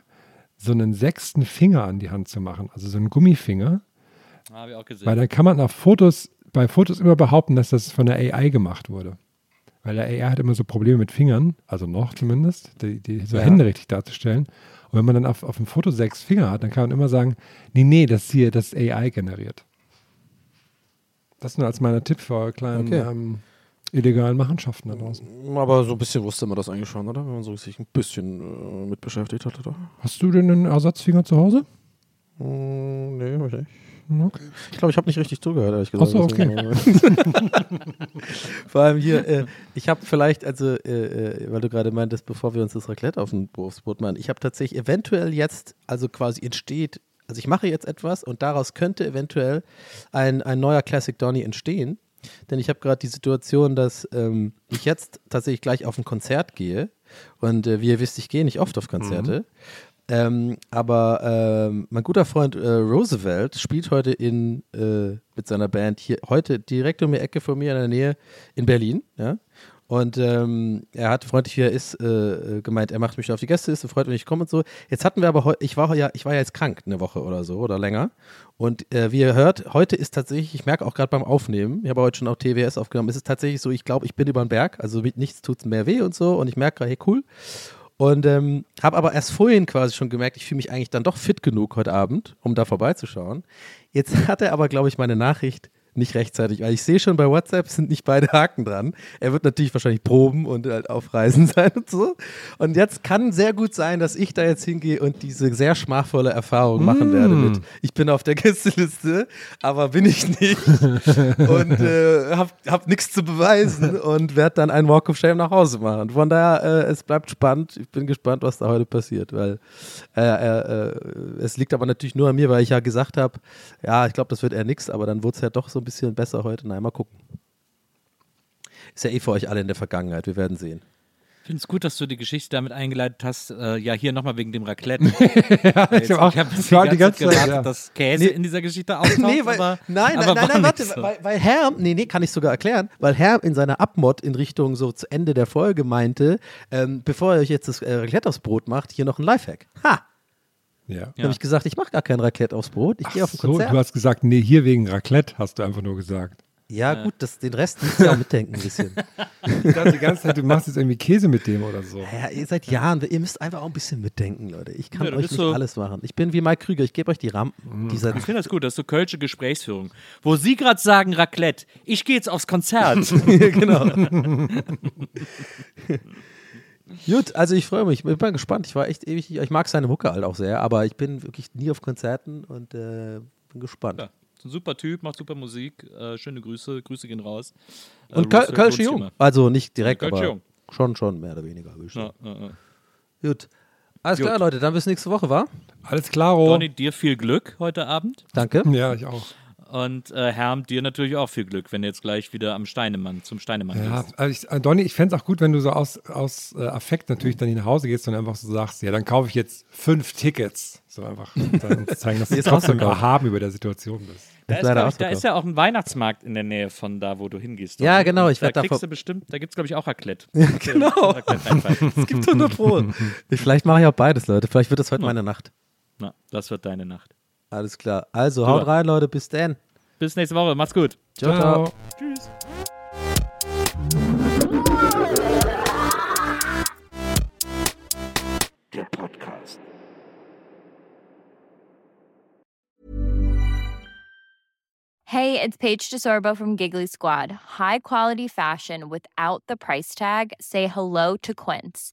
so einen sechsten Finger an die Hand zu machen, also so einen Gummifinger, Habe ich auch gesehen. weil dann kann man auf Fotos, bei Fotos immer behaupten, dass das von der AI gemacht wurde. Weil der AI hat immer so Probleme mit Fingern, also noch zumindest, die, die so Ja. Hände richtig darzustellen. Und wenn man dann auf, auf dem Foto sechs Finger hat, dann kann man immer sagen, nee, nee, das hier, das AI generiert. Das nur als meiner Tipp für eure kleinen Okay. ähm, illegalen Machenschaften da draußen. Aber so ein bisschen wusste man das eigentlich schon, oder? Wenn man so sich ein bisschen äh, mit beschäftigt hat, oder? Hast du denn einen Ersatzfinger zu Hause? Mm, nee, hab ich nicht. Okay. Ich glaube, ich habe nicht richtig zugehört, ehrlich gesagt. Ach so, okay. Vor allem hier, äh, ich habe vielleicht, also, äh, äh, weil du gerade meintest, bevor wir uns das Raclette auf dem Berufsboot machen, ich habe tatsächlich eventuell jetzt, also quasi entsteht, also ich mache jetzt etwas und daraus könnte eventuell ein, ein neuer Classic Donny entstehen. denn ich habe gerade die Situation, dass ähm, ich jetzt tatsächlich gleich auf ein Konzert gehe. Und äh, wie ihr wisst, ich gehe nicht oft auf Konzerte. Ähm, aber ähm, mein guter Freund äh, Roosevelt spielt heute in, äh, mit seiner Band hier, heute direkt um die Ecke von mir in der Nähe in Berlin. Ja? Und ähm, er hat freundlich wie er ist äh, äh, gemeint, er macht mich auf die Gästeliste, freut, wenn ich komme und so. Jetzt hatten wir aber ich war ja, ich war ja jetzt krank eine Woche oder so oder länger. Und äh, wie ihr hört, heute ist tatsächlich, ich merke auch gerade beim Aufnehmen, ich habe heute schon auch TWS aufgenommen, es ist tatsächlich so, ich glaube, ich bin über den Berg, also mit nichts tut es mehr weh und so. Und ich merke gerade, hey, cool. Und ähm, habe aber erst vorhin quasi schon gemerkt, ich fühle mich eigentlich dann doch fit genug heute Abend, um da vorbeizuschauen. Jetzt hat er aber, glaube ich, meine Nachricht nicht rechtzeitig, weil ich sehe schon bei WhatsApp sind nicht beide Haken dran. Er wird natürlich wahrscheinlich proben und halt auf Reisen sein und so. Und jetzt kann sehr gut sein, dass ich da jetzt hingehe und diese sehr schmachvolle Erfahrung machen werde mit, ich bin auf der Gästeliste, aber bin ich nicht und äh, hab, hab nichts zu beweisen und werde dann einen Walk of Shame nach Hause machen. Von daher, äh, es bleibt spannend. Ich bin gespannt, was da heute passiert, weil äh, äh, es liegt aber natürlich nur an mir, weil ich ja gesagt habe, ja, ich glaube, das wird eher nichts, aber dann wurde es ja doch so ein bisschen besser heute. Nein, mal gucken. Ist ja eh für euch alle in der Vergangenheit. Wir werden sehen. Ich finde es gut, dass du die Geschichte damit eingeleitet hast. Äh, ja, hier nochmal wegen dem Raclette. ja, ich habe auch ich hab die ganze Zeit, gewartet, ja. dass Käse Nee. in dieser Geschichte auftaucht. nee, weil, aber, nein, aber nein, nein, nein, warte, so. weil, weil Herm, nee, nee, kann ich sogar erklären, weil Herm in seiner Abmod in Richtung so zu Ende der Folge meinte, ähm, bevor ihr euch jetzt das äh, Raclette aufs Brot macht, hier noch ein Lifehack. Ha! Ja. Dann habe ich gesagt, ich mache gar kein Raclette aufs Brot, ich gehe auf ein So, Konzert. du hast gesagt, nee, hier wegen Raclette, hast du einfach nur gesagt. ja, gut, das, den Rest müsst ihr auch mitdenken ein bisschen. Ich dachte die ganze Zeit, du machst jetzt irgendwie Käse mit dem oder so. Ja, ihr seit Jahren, ihr müsst einfach auch ein bisschen mitdenken, Leute. Ich kann Ja, euch nicht so- alles machen. Ich bin wie Mike Krüger, ich gebe euch die Rampen. Dieser, Ich finde das gut, das ist so kölsche Gesprächsführung. Wo Sie gerade sagen Raclette, ich gehe jetzt aufs Konzert. genau. Gut, also ich freue mich. Ich bin gespannt. Ich war echt ewig. Ich mag seine Mucke halt auch sehr, aber ich bin wirklich nie auf Konzerten und äh, bin gespannt. Ja, ist ein super Typ, macht super Musik. Äh, schöne Grüße, Grüße gehen raus. Äh, Und Köl Kölsche Jung. Also nicht direkt, Kölsche aber Jung. schon, schon mehr oder weniger. Ja, ja, ja. Gut. Alles Gut. klar, Leute. Dann bis nächste Woche, wa? Alles klaro. Donny, dir viel Glück heute Abend. Danke. Ja, ich auch. Und äh, Herm, dir natürlich auch viel Glück, wenn du jetzt gleich wieder am Steinemann, zum Steinemann Ja, gehst. also ich, äh, Donny, ich fände es auch gut, wenn du so aus, aus äh, Affekt natürlich dann nach Hause gehst und einfach so sagst, ja, dann kaufe ich jetzt fünf Tickets. So einfach dann zeigen, dass du trotzdem ausverkauft. erhaben über der Situation bist. Da Ist ich, da ist ja auch ein Weihnachtsmarkt in der Nähe von da, wo du hingehst. Ja, genau, ich da da kriegst du bestimmt, da gibt es, glaube ich, auch Raclette. Ja, genau. Raclette Es gibt 100 Pro. Vielleicht mache ich auch beides, Leute. Vielleicht wird das heute meine Nacht. Na, das wird deine Nacht. Alles klar. Also, haut Super. rein, Leute. Bis dann. Bis nächste Woche. Macht's gut. Ciao, ciao. Tschüss. Der Podcast. Hey, it's Paige DeSorbo from Giggly Squad. High quality fashion without the price tag. Say hello to Quince.